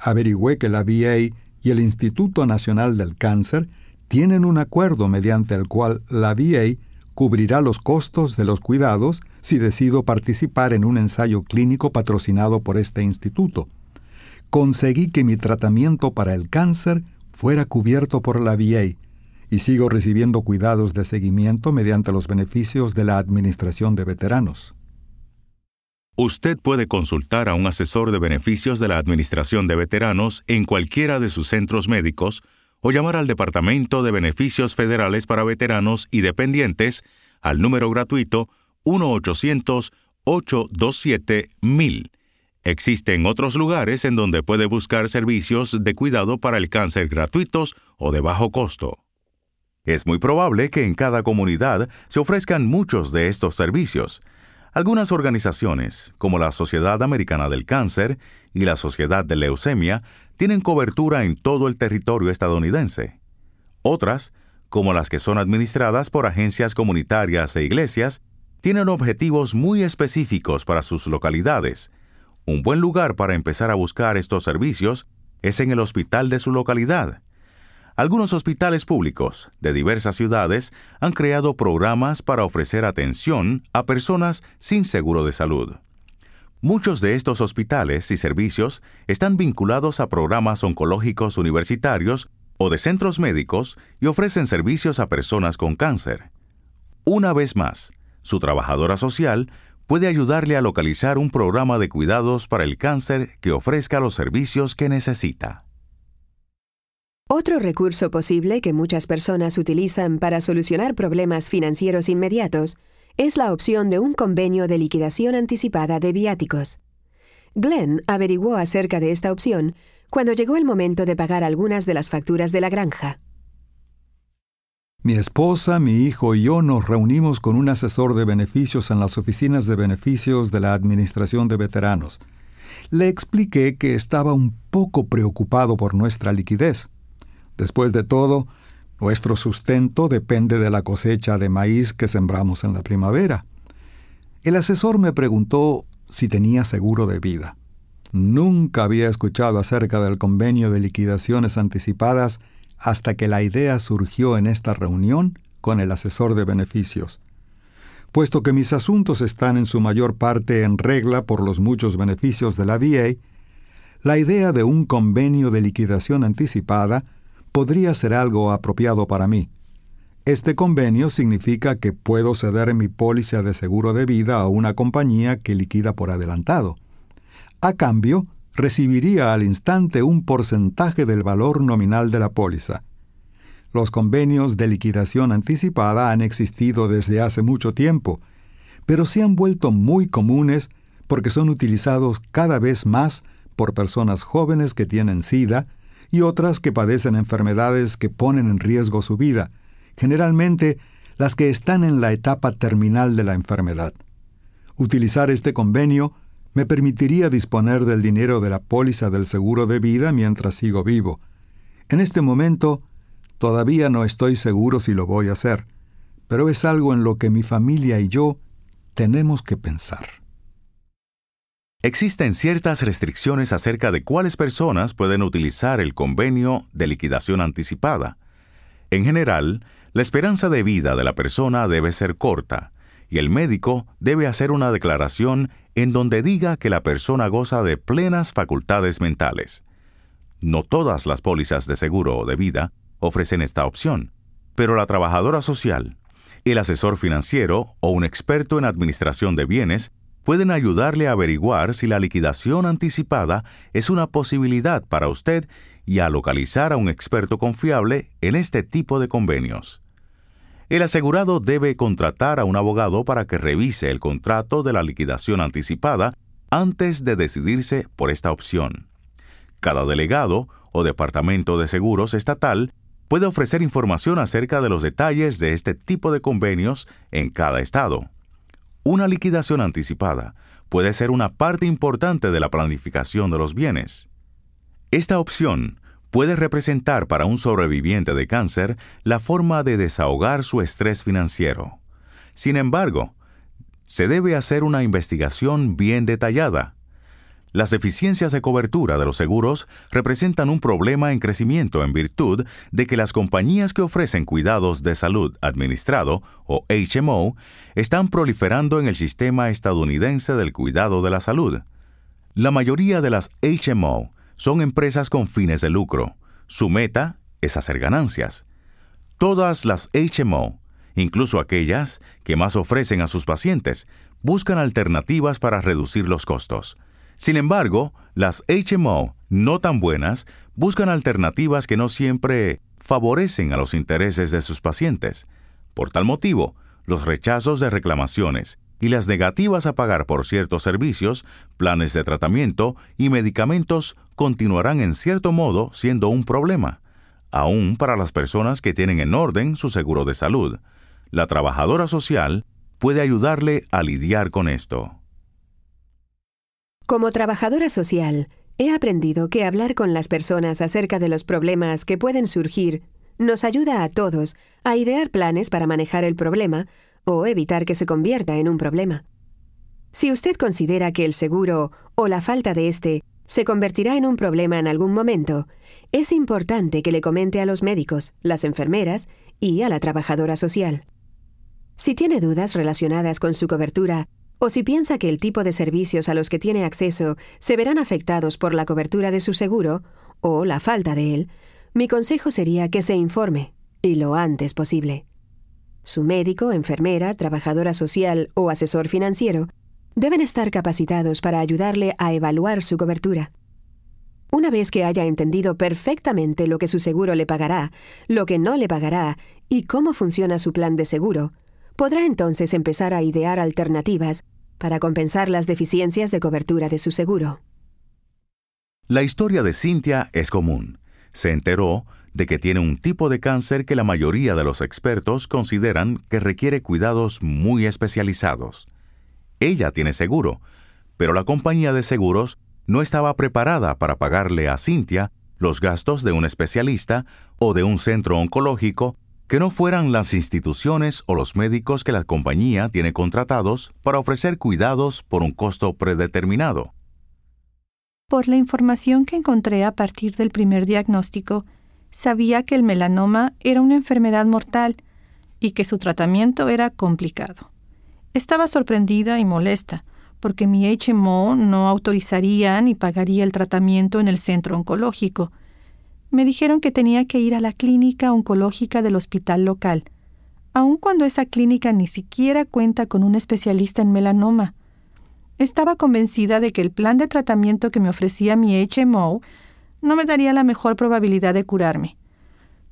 Averigüé que la VA y el Instituto Nacional del Cáncer tienen un acuerdo mediante el cual la VA cubrirá los costos de los cuidados si decido participar en un ensayo clínico patrocinado por este instituto. Conseguí que mi tratamiento para el cáncer fuera cubierto por la VA y sigo recibiendo cuidados de seguimiento mediante los beneficios de la Administración de Veteranos. Usted puede consultar a un asesor de beneficios de la Administración de Veteranos en cualquiera de sus centros médicos o llamar al Departamento de Beneficios Federales para Veteranos y Dependientes al número gratuito 1-800-827-1000. Existen otros lugares en donde puede buscar servicios de cuidado para el cáncer gratuitos o de bajo costo. Es muy probable que en cada comunidad se ofrezcan muchos de estos servicios. Algunas organizaciones, como la Sociedad Americana del Cáncer y la Sociedad de Leucemia, tienen cobertura en todo el territorio estadounidense. Otras, como las que son administradas por agencias comunitarias e iglesias, tienen objetivos muy específicos para sus localidades. Un buen lugar para empezar a buscar estos servicios es en el hospital de su localidad. Algunos hospitales públicos de diversas ciudades han creado programas para ofrecer atención a personas sin seguro de salud. Muchos de estos hospitales y servicios están vinculados a programas oncológicos universitarios o de centros médicos y ofrecen servicios a personas con cáncer. Una vez más, su trabajadora social puede ayudarle a localizar un programa de cuidados para el cáncer que ofrezca los servicios que necesita. Otro recurso posible que muchas personas utilizan para solucionar problemas financieros inmediatos es la opción de un convenio de liquidación anticipada de viáticos. Glenn averiguó acerca de esta opción cuando llegó el momento de pagar algunas de las facturas de la granja. Mi esposa, mi hijo y yo nos reunimos con un asesor de beneficios en las oficinas de beneficios de la Administración de Veteranos. Le expliqué que estaba un poco preocupado por nuestra liquidez. Después de todo, nuestro sustento depende de la cosecha de maíz que sembramos en la primavera. El asesor me preguntó si tenía seguro de vida. Nunca había escuchado acerca del convenio de liquidaciones anticipadas hasta que la idea surgió en esta reunión con el asesor de beneficios. Puesto que mis asuntos están en su mayor parte en regla por los muchos beneficios de la VA, la idea de un convenio de liquidación anticipada podría ser algo apropiado para mí. Este convenio significa que puedo ceder mi póliza de seguro de vida a una compañía que liquida por adelantado. A cambio, recibiría al instante un porcentaje del valor nominal de la póliza. Los convenios de liquidación anticipada han existido desde hace mucho tiempo, pero se han vuelto muy comunes porque son utilizados cada vez más por personas jóvenes que tienen SIDA, y otras que padecen enfermedades que ponen en riesgo su vida, generalmente las que están en la etapa terminal de la enfermedad. Utilizar este convenio me permitiría disponer del dinero de la póliza del seguro de vida mientras sigo vivo. En este momento, todavía no estoy seguro si lo voy a hacer, pero es algo en lo que mi familia y yo tenemos que pensar. Existen ciertas restricciones acerca de cuáles personas pueden utilizar el convenio de liquidación anticipada. En general, la esperanza de vida de la persona debe ser corta, y el médico debe hacer una declaración en donde diga que la persona goza de plenas facultades mentales. No todas las pólizas de seguro o de vida ofrecen esta opción, pero la trabajadora social, el asesor financiero o un experto en administración de bienes pueden ayudarle a averiguar si la liquidación anticipada es una posibilidad para usted y a localizar a un experto confiable en este tipo de convenios. El asegurado debe contratar a un abogado para que revise el contrato de la liquidación anticipada antes de decidirse por esta opción. Cada delegado o departamento de seguros estatal puede ofrecer información acerca de los detalles de este tipo de convenios en cada estado. Una liquidación anticipada puede ser una parte importante de la planificación de los bienes. Esta opción puede representar para un sobreviviente de cáncer la forma de desahogar su estrés financiero. Sin embargo, se debe hacer una investigación bien detallada las deficiencias de cobertura de los seguros representan un problema en crecimiento en virtud de que las compañías que ofrecen cuidados de salud administrado, o HMO, están proliferando en el sistema estadounidense del cuidado de la salud. La mayoría de las HMO son empresas con fines de lucro. Su meta es hacer ganancias. Todas las HMO, incluso aquellas que más ofrecen a sus pacientes, buscan alternativas para reducir los costos. Sin embargo, las HMO no tan buenas buscan alternativas que no siempre favorecen a los intereses de sus pacientes. Por tal motivo, los rechazos de reclamaciones y las negativas a pagar por ciertos servicios, planes de tratamiento y medicamentos continuarán en cierto modo siendo un problema, aún para las personas que tienen en orden su seguro de salud. La trabajadora social puede ayudarle a lidiar con esto. Como trabajadora social, he aprendido que hablar con las personas acerca de los problemas que pueden surgir nos ayuda a todos a idear planes para manejar el problema o evitar que se convierta en un problema. Si usted considera que el seguro o la falta de éste se convertirá en un problema en algún momento, es importante que le comente a los médicos, las enfermeras y a la trabajadora social. Si tiene dudas relacionadas con su cobertura o si piensa que el tipo de servicios a los que tiene acceso se verán afectados por la cobertura de su seguro, o la falta de él, mi consejo sería que se informe, y lo antes posible. Su médico, enfermera, trabajadora social o asesor financiero deben estar capacitados para ayudarle a evaluar su cobertura. Una vez que haya entendido perfectamente lo que su seguro le pagará, lo que no le pagará y cómo funciona su plan de seguro, podrá entonces empezar a idear alternativas para compensar las deficiencias de cobertura de su seguro. La historia de Cynthia es común. Se enteró de que tiene un tipo de cáncer que la mayoría de los expertos consideran que requiere cuidados muy especializados. Ella tiene seguro, pero la compañía de seguros no estaba preparada para pagarle a Cynthia los gastos de un especialista o de un centro oncológico que no fueran las instituciones o los médicos que la compañía tiene contratados para ofrecer cuidados por un costo predeterminado. Por la información que encontré a partir del primer diagnóstico, sabía que el melanoma era una enfermedad mortal y que su tratamiento era complicado. Estaba sorprendida y molesta, porque mi HMO no autorizaría ni pagaría el tratamiento en el centro oncológico, me dijeron que tenía que ir a la clínica oncológica del hospital local, aun cuando esa clínica ni siquiera cuenta con un especialista en melanoma. Estaba convencida de que el plan de tratamiento que me ofrecía mi HMO no me daría la mejor probabilidad de curarme.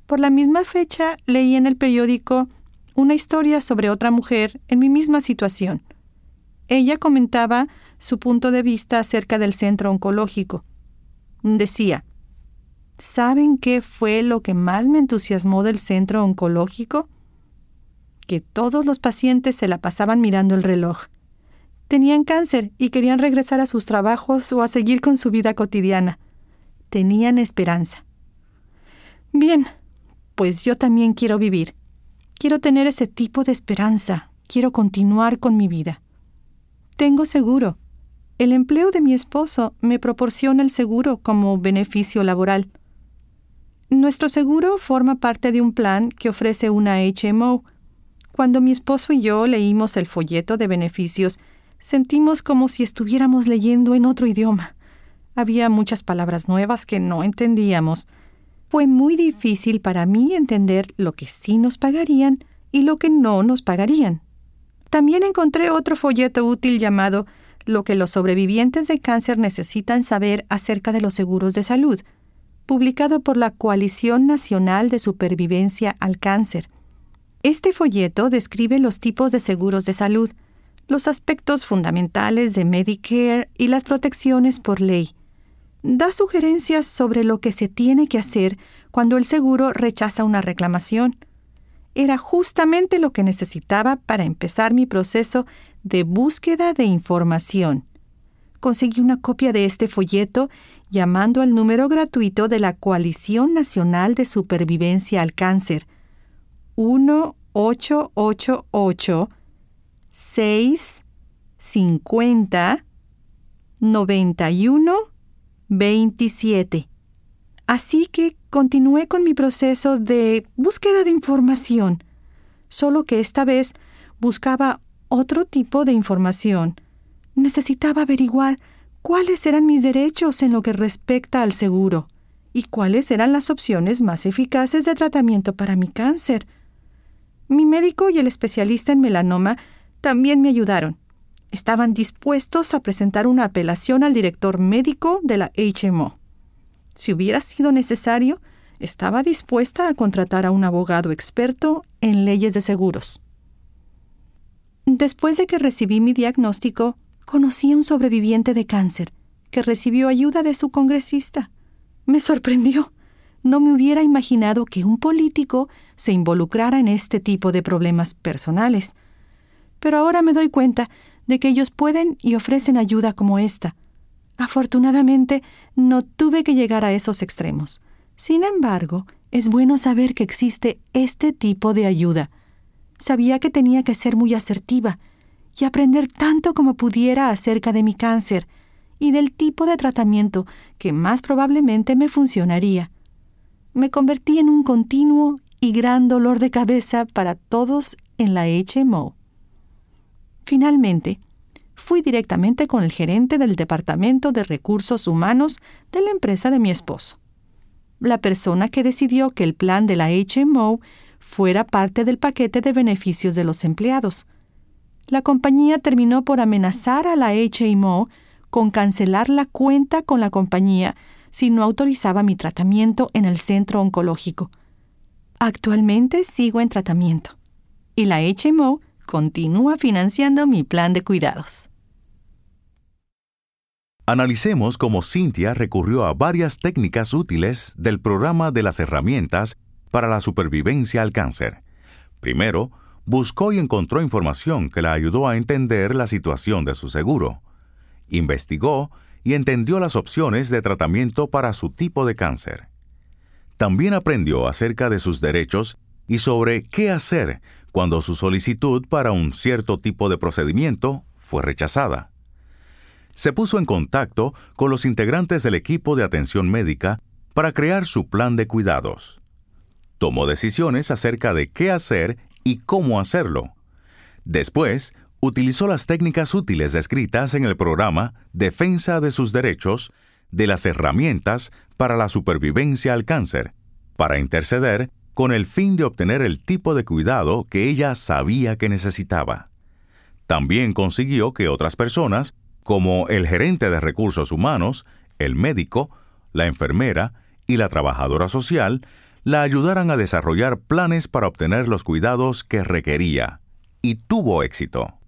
Por la misma fecha leí en el periódico una historia sobre otra mujer en mi misma situación. Ella comentaba su punto de vista acerca del centro oncológico. Decía, ¿Saben qué fue lo que más me entusiasmó del centro oncológico? Que todos los pacientes se la pasaban mirando el reloj. Tenían cáncer y querían regresar a sus trabajos o a seguir con su vida cotidiana. Tenían esperanza. Bien, pues yo también quiero vivir. Quiero tener ese tipo de esperanza. Quiero continuar con mi vida. Tengo seguro. El empleo de mi esposo me proporciona el seguro como beneficio laboral. Nuestro seguro forma parte de un plan que ofrece una HMO. Cuando mi esposo y yo leímos el folleto de beneficios, sentimos como si estuviéramos leyendo en otro idioma. Había muchas palabras nuevas que no entendíamos. Fue muy difícil para mí entender lo que sí nos pagarían y lo que no nos pagarían. También encontré otro folleto útil llamado Lo que los sobrevivientes de cáncer necesitan saber acerca de los seguros de salud, publicado por la Coalición Nacional de Supervivencia al Cáncer. Este folleto describe los tipos de seguros de salud, los aspectos fundamentales de Medicare y las protecciones por ley. Da sugerencias sobre lo que se tiene que hacer cuando el seguro rechaza una reclamación era justamente lo que necesitaba para empezar mi proceso de búsqueda de información. Conseguí una copia de este folleto llamando al número gratuito de la Coalición Nacional de Supervivencia al Cáncer 1888 650 91 27. Así que continué con mi proceso de búsqueda de información, solo que esta vez buscaba otro tipo de información. Necesitaba averiguar cuáles eran mis derechos en lo que respecta al seguro y cuáles eran las opciones más eficaces de tratamiento para mi cáncer. Mi médico y el especialista en melanoma también me ayudaron. Estaban dispuestos a presentar una apelación al director médico de la HMO. Si hubiera sido necesario, estaba dispuesta a contratar a un abogado experto en leyes de seguros. Después de que recibí mi diagnóstico, conocí a un sobreviviente de cáncer que recibió ayuda de su congresista. Me sorprendió. No me hubiera imaginado que un político se involucrara en este tipo de problemas personales. Pero ahora me doy cuenta de que ellos pueden y ofrecen ayuda como esta, Afortunadamente, no tuve que llegar a esos extremos. Sin embargo, es bueno saber que existe este tipo de ayuda. Sabía que tenía que ser muy asertiva y aprender tanto como pudiera acerca de mi cáncer y del tipo de tratamiento que más probablemente me funcionaría. Me convertí en un continuo y gran dolor de cabeza para todos en la HMO. Finalmente, fui directamente con el gerente del Departamento de Recursos Humanos de la empresa de mi esposo. La persona que decidió que el plan de la HMO fuera parte del paquete de beneficios de los empleados. La compañía terminó por amenazar a la HMO con cancelar la cuenta con la compañía si no autorizaba mi tratamiento en el centro oncológico. Actualmente sigo en tratamiento y la HMO continúa financiando mi plan de cuidados. Analicemos cómo Cynthia recurrió a varias técnicas útiles del programa de las herramientas para la supervivencia al cáncer. Primero, buscó y encontró información que la ayudó a entender la situación de su seguro. Investigó y entendió las opciones de tratamiento para su tipo de cáncer. También aprendió acerca de sus derechos y sobre qué hacer cuando su solicitud para un cierto tipo de procedimiento fue rechazada se puso en contacto con los integrantes del equipo de atención médica para crear su plan de cuidados. Tomó decisiones acerca de qué hacer y cómo hacerlo. Después, utilizó las técnicas útiles descritas en el programa Defensa de sus Derechos de las herramientas para la supervivencia al cáncer, para interceder con el fin de obtener el tipo de cuidado que ella sabía que necesitaba. También consiguió que otras personas como el gerente de recursos humanos, el médico, la enfermera y la trabajadora social, la ayudaran a desarrollar planes para obtener los cuidados que requería, y tuvo éxito.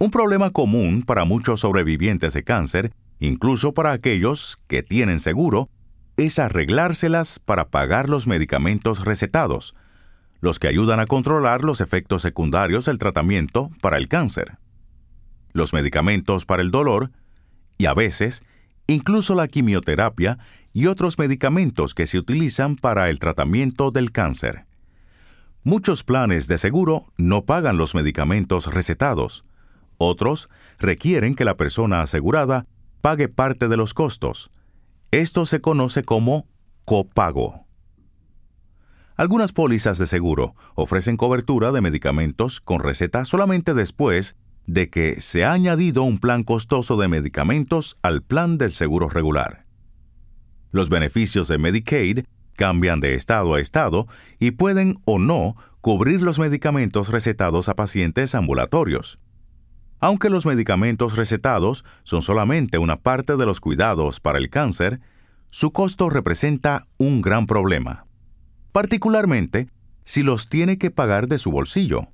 Un problema común para muchos sobrevivientes de cáncer, incluso para aquellos que tienen seguro, es arreglárselas para pagar los medicamentos recetados, los que ayudan a controlar los efectos secundarios del tratamiento para el cáncer los medicamentos para el dolor y a veces incluso la quimioterapia y otros medicamentos que se utilizan para el tratamiento del cáncer. Muchos planes de seguro no pagan los medicamentos recetados, Otros requieren que la persona asegurada pague parte de los costos. Esto se conoce como copago. Algunas pólizas de seguro ofrecen cobertura de medicamentos con receta solamente después de que se ha añadido un plan costoso de medicamentos al plan del seguro regular. Los beneficios de Medicaid cambian de estado a estado y pueden o no cubrir los medicamentos recetados a pacientes ambulatorios. Aunque los medicamentos recetados son solamente una parte de los cuidados para el cáncer, su costo representa un gran problema, particularmente si los tiene que pagar de su bolsillo.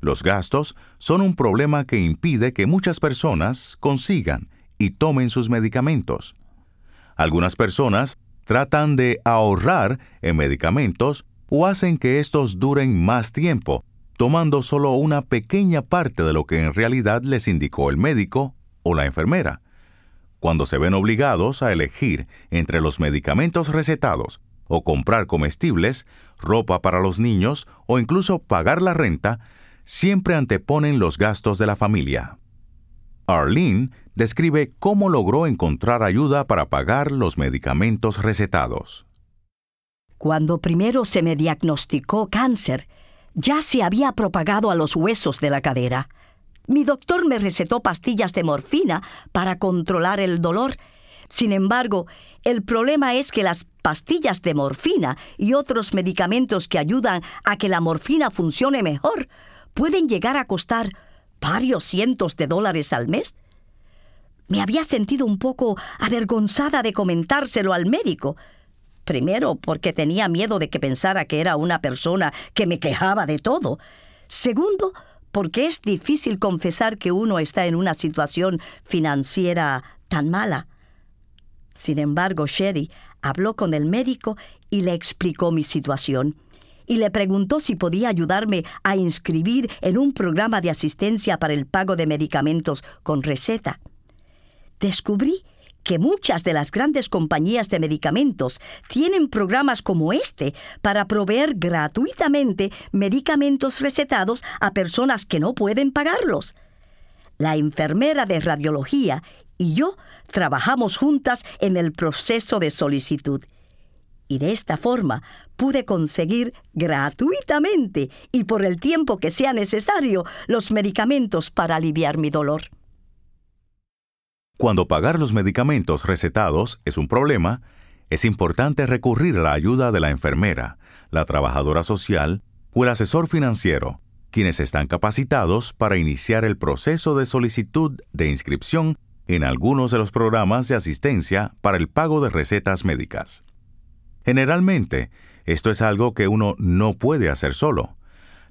Los gastos son un problema que impide que muchas personas consigan y tomen sus medicamentos. Algunas personas tratan de ahorrar en medicamentos o hacen que estos duren más tiempo, tomando solo una pequeña parte de lo que en realidad les indicó el médico o la enfermera. Cuando se ven obligados a elegir entre los medicamentos recetados o comprar comestibles, ropa para los niños o incluso pagar la renta, siempre anteponen los gastos de la familia. Arlene describe cómo logró encontrar ayuda para pagar los medicamentos recetados. Cuando primero se me diagnosticó cáncer, ya se había propagado a los huesos de la cadera. Mi doctor me recetó pastillas de morfina para controlar el dolor. Sin embargo, el problema es que las pastillas de morfina y otros medicamentos que ayudan a que la morfina funcione mejor pueden llegar a costar varios cientos de dólares al mes. Me había sentido un poco avergonzada de comentárselo al médico. Primero, porque tenía miedo de que pensara que era una persona que me quejaba de todo. Segundo, porque es difícil confesar que uno está en una situación financiera tan mala. Sin embargo, Sherry habló con el médico y le explicó mi situación y le preguntó si podía ayudarme a inscribir en un programa de asistencia para el pago de medicamentos con receta. Descubrí que muchas de las grandes compañías de medicamentos tienen programas como este para proveer gratuitamente medicamentos recetados a personas que no pueden pagarlos. La enfermera de radiología y yo trabajamos juntas en el proceso de solicitud. Y de esta forma pude conseguir gratuitamente y por el tiempo que sea necesario los medicamentos para aliviar mi dolor. Cuando pagar los medicamentos recetados es un problema, es importante recurrir a la ayuda de la enfermera, la trabajadora social o el asesor financiero, quienes están capacitados para iniciar el proceso de solicitud de inscripción en algunos de los programas de asistencia para el pago de recetas médicas. Generalmente, esto es algo que uno no puede hacer solo.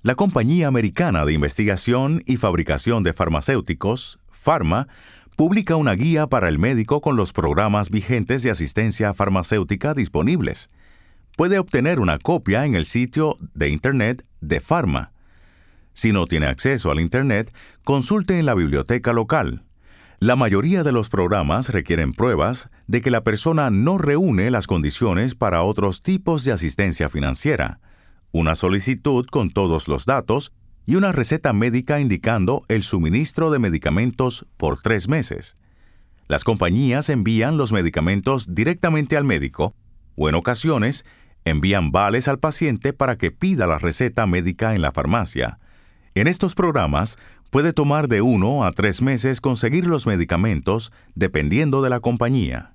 La compañía americana de investigación y fabricación de farmacéuticos, Pharma, publica una guía para el médico con los programas vigentes de asistencia farmacéutica disponibles. Puede obtener una copia en el sitio de Internet de Pharma. Si no tiene acceso al Internet, consulte en la biblioteca local. La mayoría de los programas requieren pruebas de que la persona no reúne las condiciones para otros tipos de asistencia financiera, una solicitud con todos los datos y una receta médica indicando el suministro de medicamentos por tres meses. Las compañías envían los medicamentos directamente al médico o en ocasiones envían vales al paciente para que pida la receta médica en la farmacia. En estos programas, Puede tomar de uno a tres meses conseguir los medicamentos dependiendo de la compañía.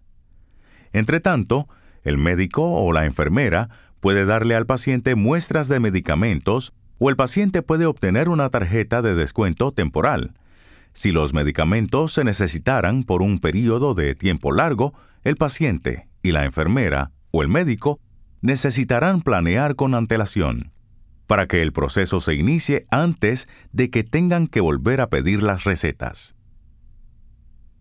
Entre tanto, el médico o la enfermera puede darle al paciente muestras de medicamentos o el paciente puede obtener una tarjeta de descuento temporal. Si los medicamentos se necesitaran por un periodo de tiempo largo, el paciente y la enfermera o el médico necesitarán planear con antelación para que el proceso se inicie antes de que tengan que volver a pedir las recetas.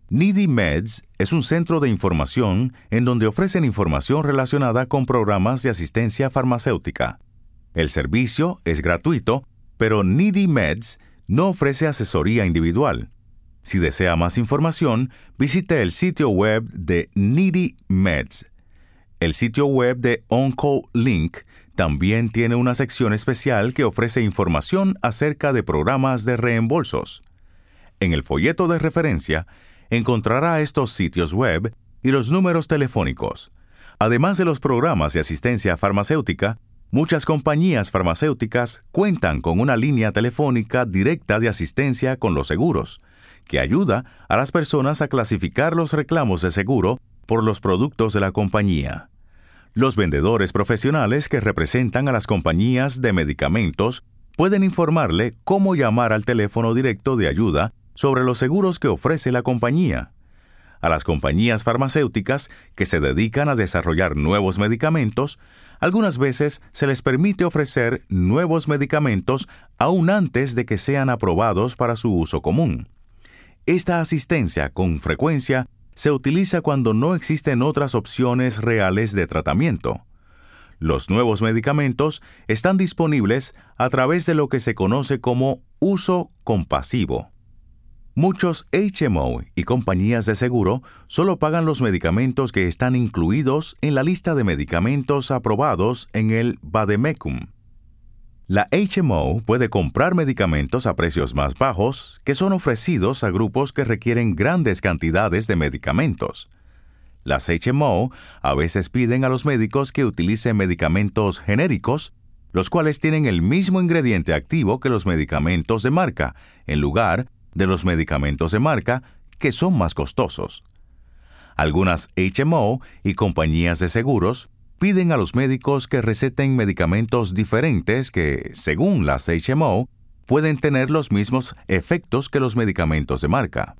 Needy Meds es un centro de información en donde ofrecen información relacionada con programas de asistencia farmacéutica. El servicio es gratuito, pero Needy Meds no ofrece asesoría individual. Si desea más información, visite el sitio web de Needy Meds. El sitio web de OncoLink también tiene una sección especial que ofrece información acerca de programas de reembolsos. En el folleto de referencia encontrará estos sitios web y los números telefónicos. Además de los programas de asistencia farmacéutica, muchas compañías farmacéuticas cuentan con una línea telefónica directa de asistencia con los seguros, que ayuda a las personas a clasificar los reclamos de seguro por los productos de la compañía. Los vendedores profesionales que representan a las compañías de medicamentos pueden informarle cómo llamar al teléfono directo de ayuda sobre los seguros que ofrece la compañía a las compañías farmacéuticas que se dedican a desarrollar nuevos medicamentos, algunas veces se les permite ofrecer nuevos medicamentos aún antes de que sean aprobados para su uso común. Esta asistencia con frecuencia se utiliza cuando no existen otras opciones reales de tratamiento. Los nuevos medicamentos están disponibles a través de lo que se conoce como uso compasivo. Muchos HMO y compañías de seguro solo pagan los medicamentos que están incluidos en la lista de medicamentos aprobados en el Bademecum. La HMO puede comprar medicamentos a precios más bajos que son ofrecidos a grupos que requieren grandes cantidades de medicamentos. Las HMO a veces piden a los médicos que utilicen medicamentos genéricos, los cuales tienen el mismo ingrediente activo que los medicamentos de marca, en lugar de los medicamentos de marca que son más costosos. Algunas HMO y compañías de seguros piden a los médicos que receten medicamentos diferentes que, según las HMO, pueden tener los mismos efectos que los medicamentos de marca.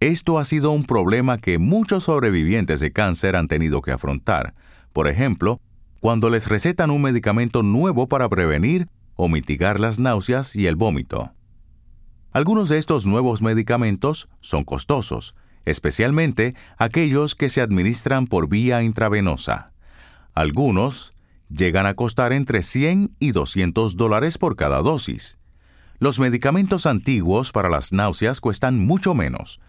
Esto ha sido un problema que muchos sobrevivientes de cáncer han tenido que afrontar. Por ejemplo, cuando les recetan un medicamento nuevo para prevenir o mitigar las náuseas y el vómito. Algunos de estos nuevos medicamentos son costosos, especialmente aquellos que se administran por vía intravenosa. Algunos llegan a costar entre 100 y 200 dólares por cada dosis. Los medicamentos antiguos para las náuseas cuestan mucho menos,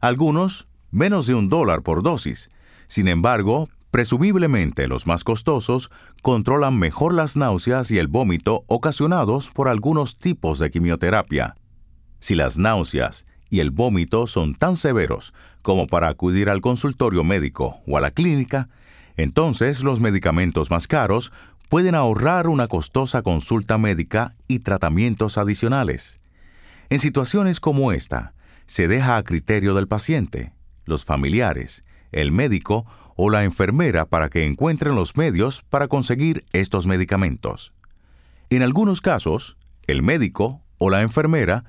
algunos menos de un dólar por dosis. Sin embargo, presumiblemente los más costosos controlan mejor las náuseas y el vómito ocasionados por algunos tipos de quimioterapia. Si las náuseas y el vómito son tan severos como para acudir al consultorio médico o a la clínica, entonces los medicamentos más caros pueden ahorrar una costosa consulta médica y tratamientos adicionales. En situaciones como esta, se deja a criterio del paciente, los familiares, el médico o la enfermera para que encuentren los medios para conseguir estos medicamentos. En algunos casos, el médico o la enfermera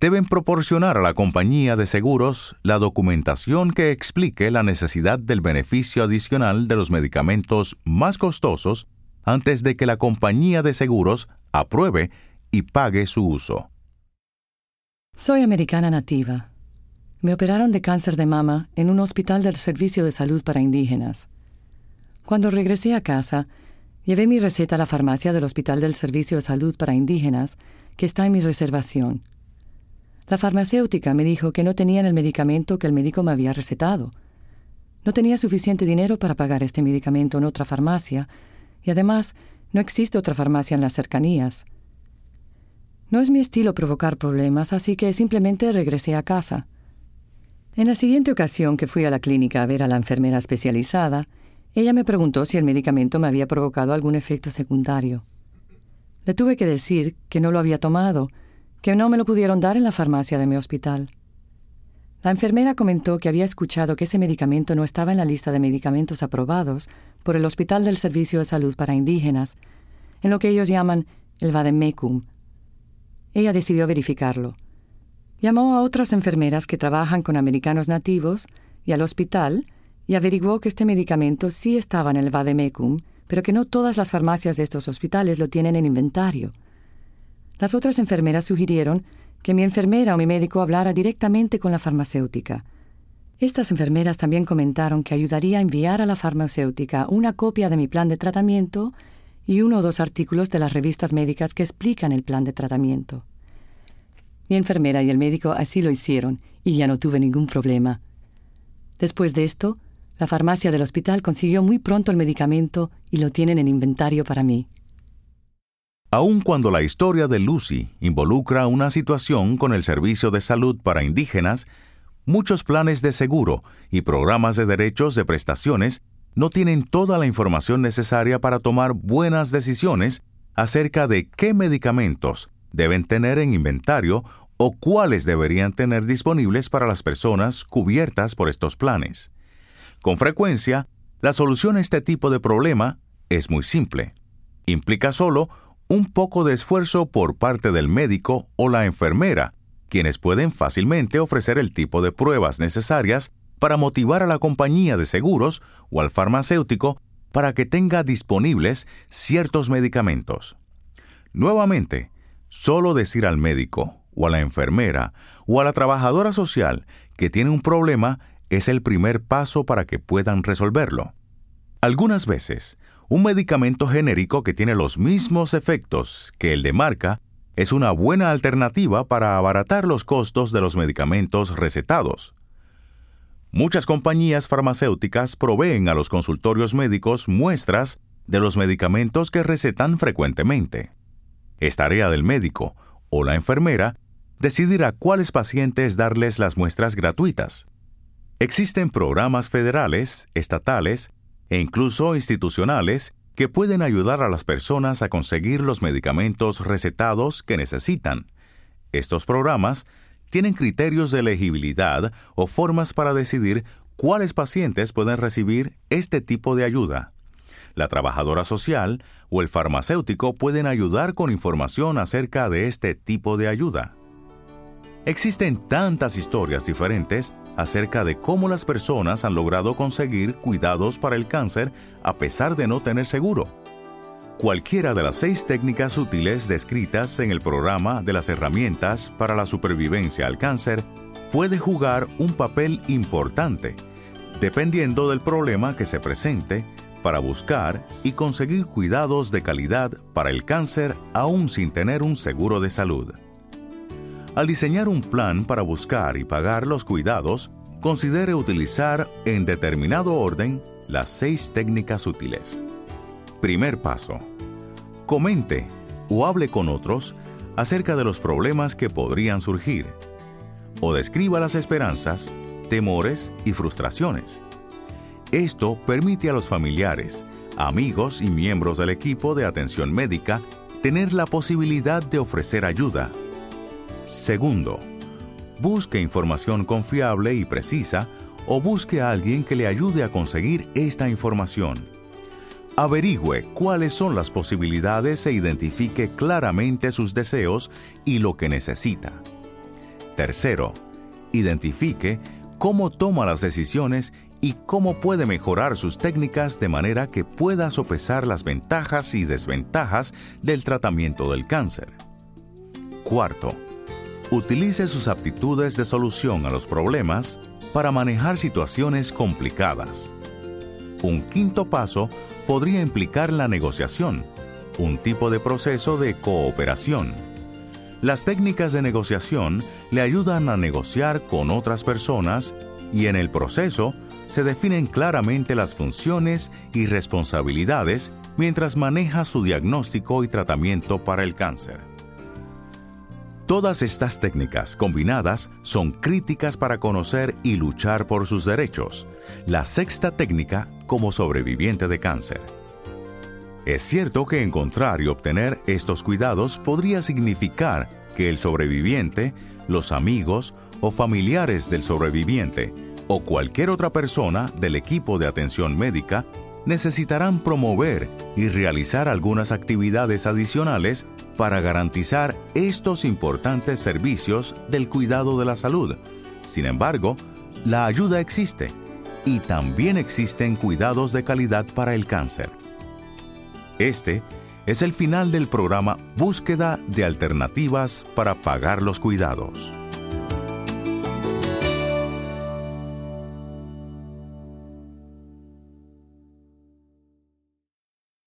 deben proporcionar a la compañía de seguros la documentación que explique la necesidad del beneficio adicional de los medicamentos más costosos antes de que la compañía de seguros apruebe y pague su uso. Soy americana nativa. Me operaron de cáncer de mama en un hospital del Servicio de Salud para Indígenas. Cuando regresé a casa, llevé mi receta a la farmacia del Hospital del Servicio de Salud para Indígenas, que está en mi reservación. La farmacéutica me dijo que no tenían el medicamento que el médico me había recetado. No tenía suficiente dinero para pagar este medicamento en otra farmacia, y además no existe otra farmacia en las cercanías. No es mi estilo provocar problemas, así que simplemente regresé a casa. En la siguiente ocasión que fui a la clínica a ver a la enfermera especializada, ella me preguntó si el medicamento me había provocado algún efecto secundario. Le tuve que decir que no lo había tomado, que no me lo pudieron dar en la farmacia de mi hospital. La enfermera comentó que había escuchado que ese medicamento no estaba en la lista de medicamentos aprobados por el Hospital del Servicio de Salud para Indígenas, en lo que ellos llaman el Vademecum. Ella decidió verificarlo. Llamó a otras enfermeras que trabajan con americanos nativos y al hospital y averiguó que este medicamento sí estaba en el Vademecum, pero que no todas las farmacias de estos hospitales lo tienen en inventario. Las otras enfermeras sugirieron que mi enfermera o mi médico hablara directamente con la farmacéutica. Estas enfermeras también comentaron que ayudaría a enviar a la farmacéutica una copia de mi plan de tratamiento y uno o dos artículos de las revistas médicas que explican el plan de tratamiento. Mi enfermera y el médico así lo hicieron y ya no tuve ningún problema. Después de esto, la farmacia del hospital consiguió muy pronto el medicamento y lo tienen en inventario para mí. Aun cuando la historia de Lucy involucra una situación con el Servicio de Salud para Indígenas, muchos planes de seguro y programas de derechos de prestaciones no tienen toda la información necesaria para tomar buenas decisiones acerca de qué medicamentos deben tener en inventario o cuáles deberían tener disponibles para las personas cubiertas por estos planes. Con frecuencia, la solución a este tipo de problema es muy simple. Implica solo un poco de esfuerzo por parte del médico o la enfermera, quienes pueden fácilmente ofrecer el tipo de pruebas necesarias para motivar a la compañía de seguros o al farmacéutico para que tenga disponibles ciertos medicamentos. Nuevamente, solo decir al médico o a la enfermera o a la trabajadora social que tiene un problema es el primer paso para que puedan resolverlo. Algunas veces, un medicamento genérico que tiene los mismos efectos que el de marca es una buena alternativa para abaratar los costos de los medicamentos recetados. Muchas compañías farmacéuticas proveen a los consultorios médicos muestras de los medicamentos que recetan frecuentemente. Es tarea del médico o la enfermera decidir a cuáles pacientes darles las muestras gratuitas. Existen programas federales, estatales e incluso institucionales que pueden ayudar a las personas a conseguir los medicamentos recetados que necesitan. Estos programas tienen criterios de elegibilidad o formas para decidir cuáles pacientes pueden recibir este tipo de ayuda. La trabajadora social o el farmacéutico pueden ayudar con información acerca de este tipo de ayuda. Existen tantas historias diferentes acerca de cómo las personas han logrado conseguir cuidados para el cáncer a pesar de no tener seguro. Cualquiera de las seis técnicas útiles descritas en el programa de las herramientas para la supervivencia al cáncer puede jugar un papel importante, dependiendo del problema que se presente, para buscar y conseguir cuidados de calidad para el cáncer aún sin tener un seguro de salud. Al diseñar un plan para buscar y pagar los cuidados, considere utilizar en determinado orden las seis técnicas útiles. Primer paso. Comente o hable con otros acerca de los problemas que podrían surgir o describa las esperanzas, temores y frustraciones. Esto permite a los familiares, amigos y miembros del equipo de atención médica tener la posibilidad de ofrecer ayuda. Segundo, busque información confiable y precisa o busque a alguien que le ayude a conseguir esta información averigüe cuáles son las posibilidades e identifique claramente sus deseos y lo que necesita. Tercero, identifique cómo toma las decisiones y cómo puede mejorar sus técnicas de manera que pueda sopesar las ventajas y desventajas del tratamiento del cáncer. Cuarto, utilice sus aptitudes de solución a los problemas para manejar situaciones complicadas. Un quinto paso podría implicar la negociación, un tipo de proceso de cooperación. Las técnicas de negociación le ayudan a negociar con otras personas y en el proceso se definen claramente las funciones y responsabilidades mientras maneja su diagnóstico y tratamiento para el cáncer. Todas estas técnicas combinadas son críticas para conocer y luchar por sus derechos. La sexta técnica como sobreviviente de cáncer. Es cierto que encontrar y obtener estos cuidados podría significar que el sobreviviente, los amigos o familiares del sobreviviente o cualquier otra persona del equipo de atención médica necesitarán promover y realizar algunas actividades adicionales para garantizar estos importantes servicios del cuidado de la salud. Sin embargo, la ayuda existe y también existen cuidados de calidad para el cáncer. Este es el final del programa Búsqueda de Alternativas para Pagar los Cuidados.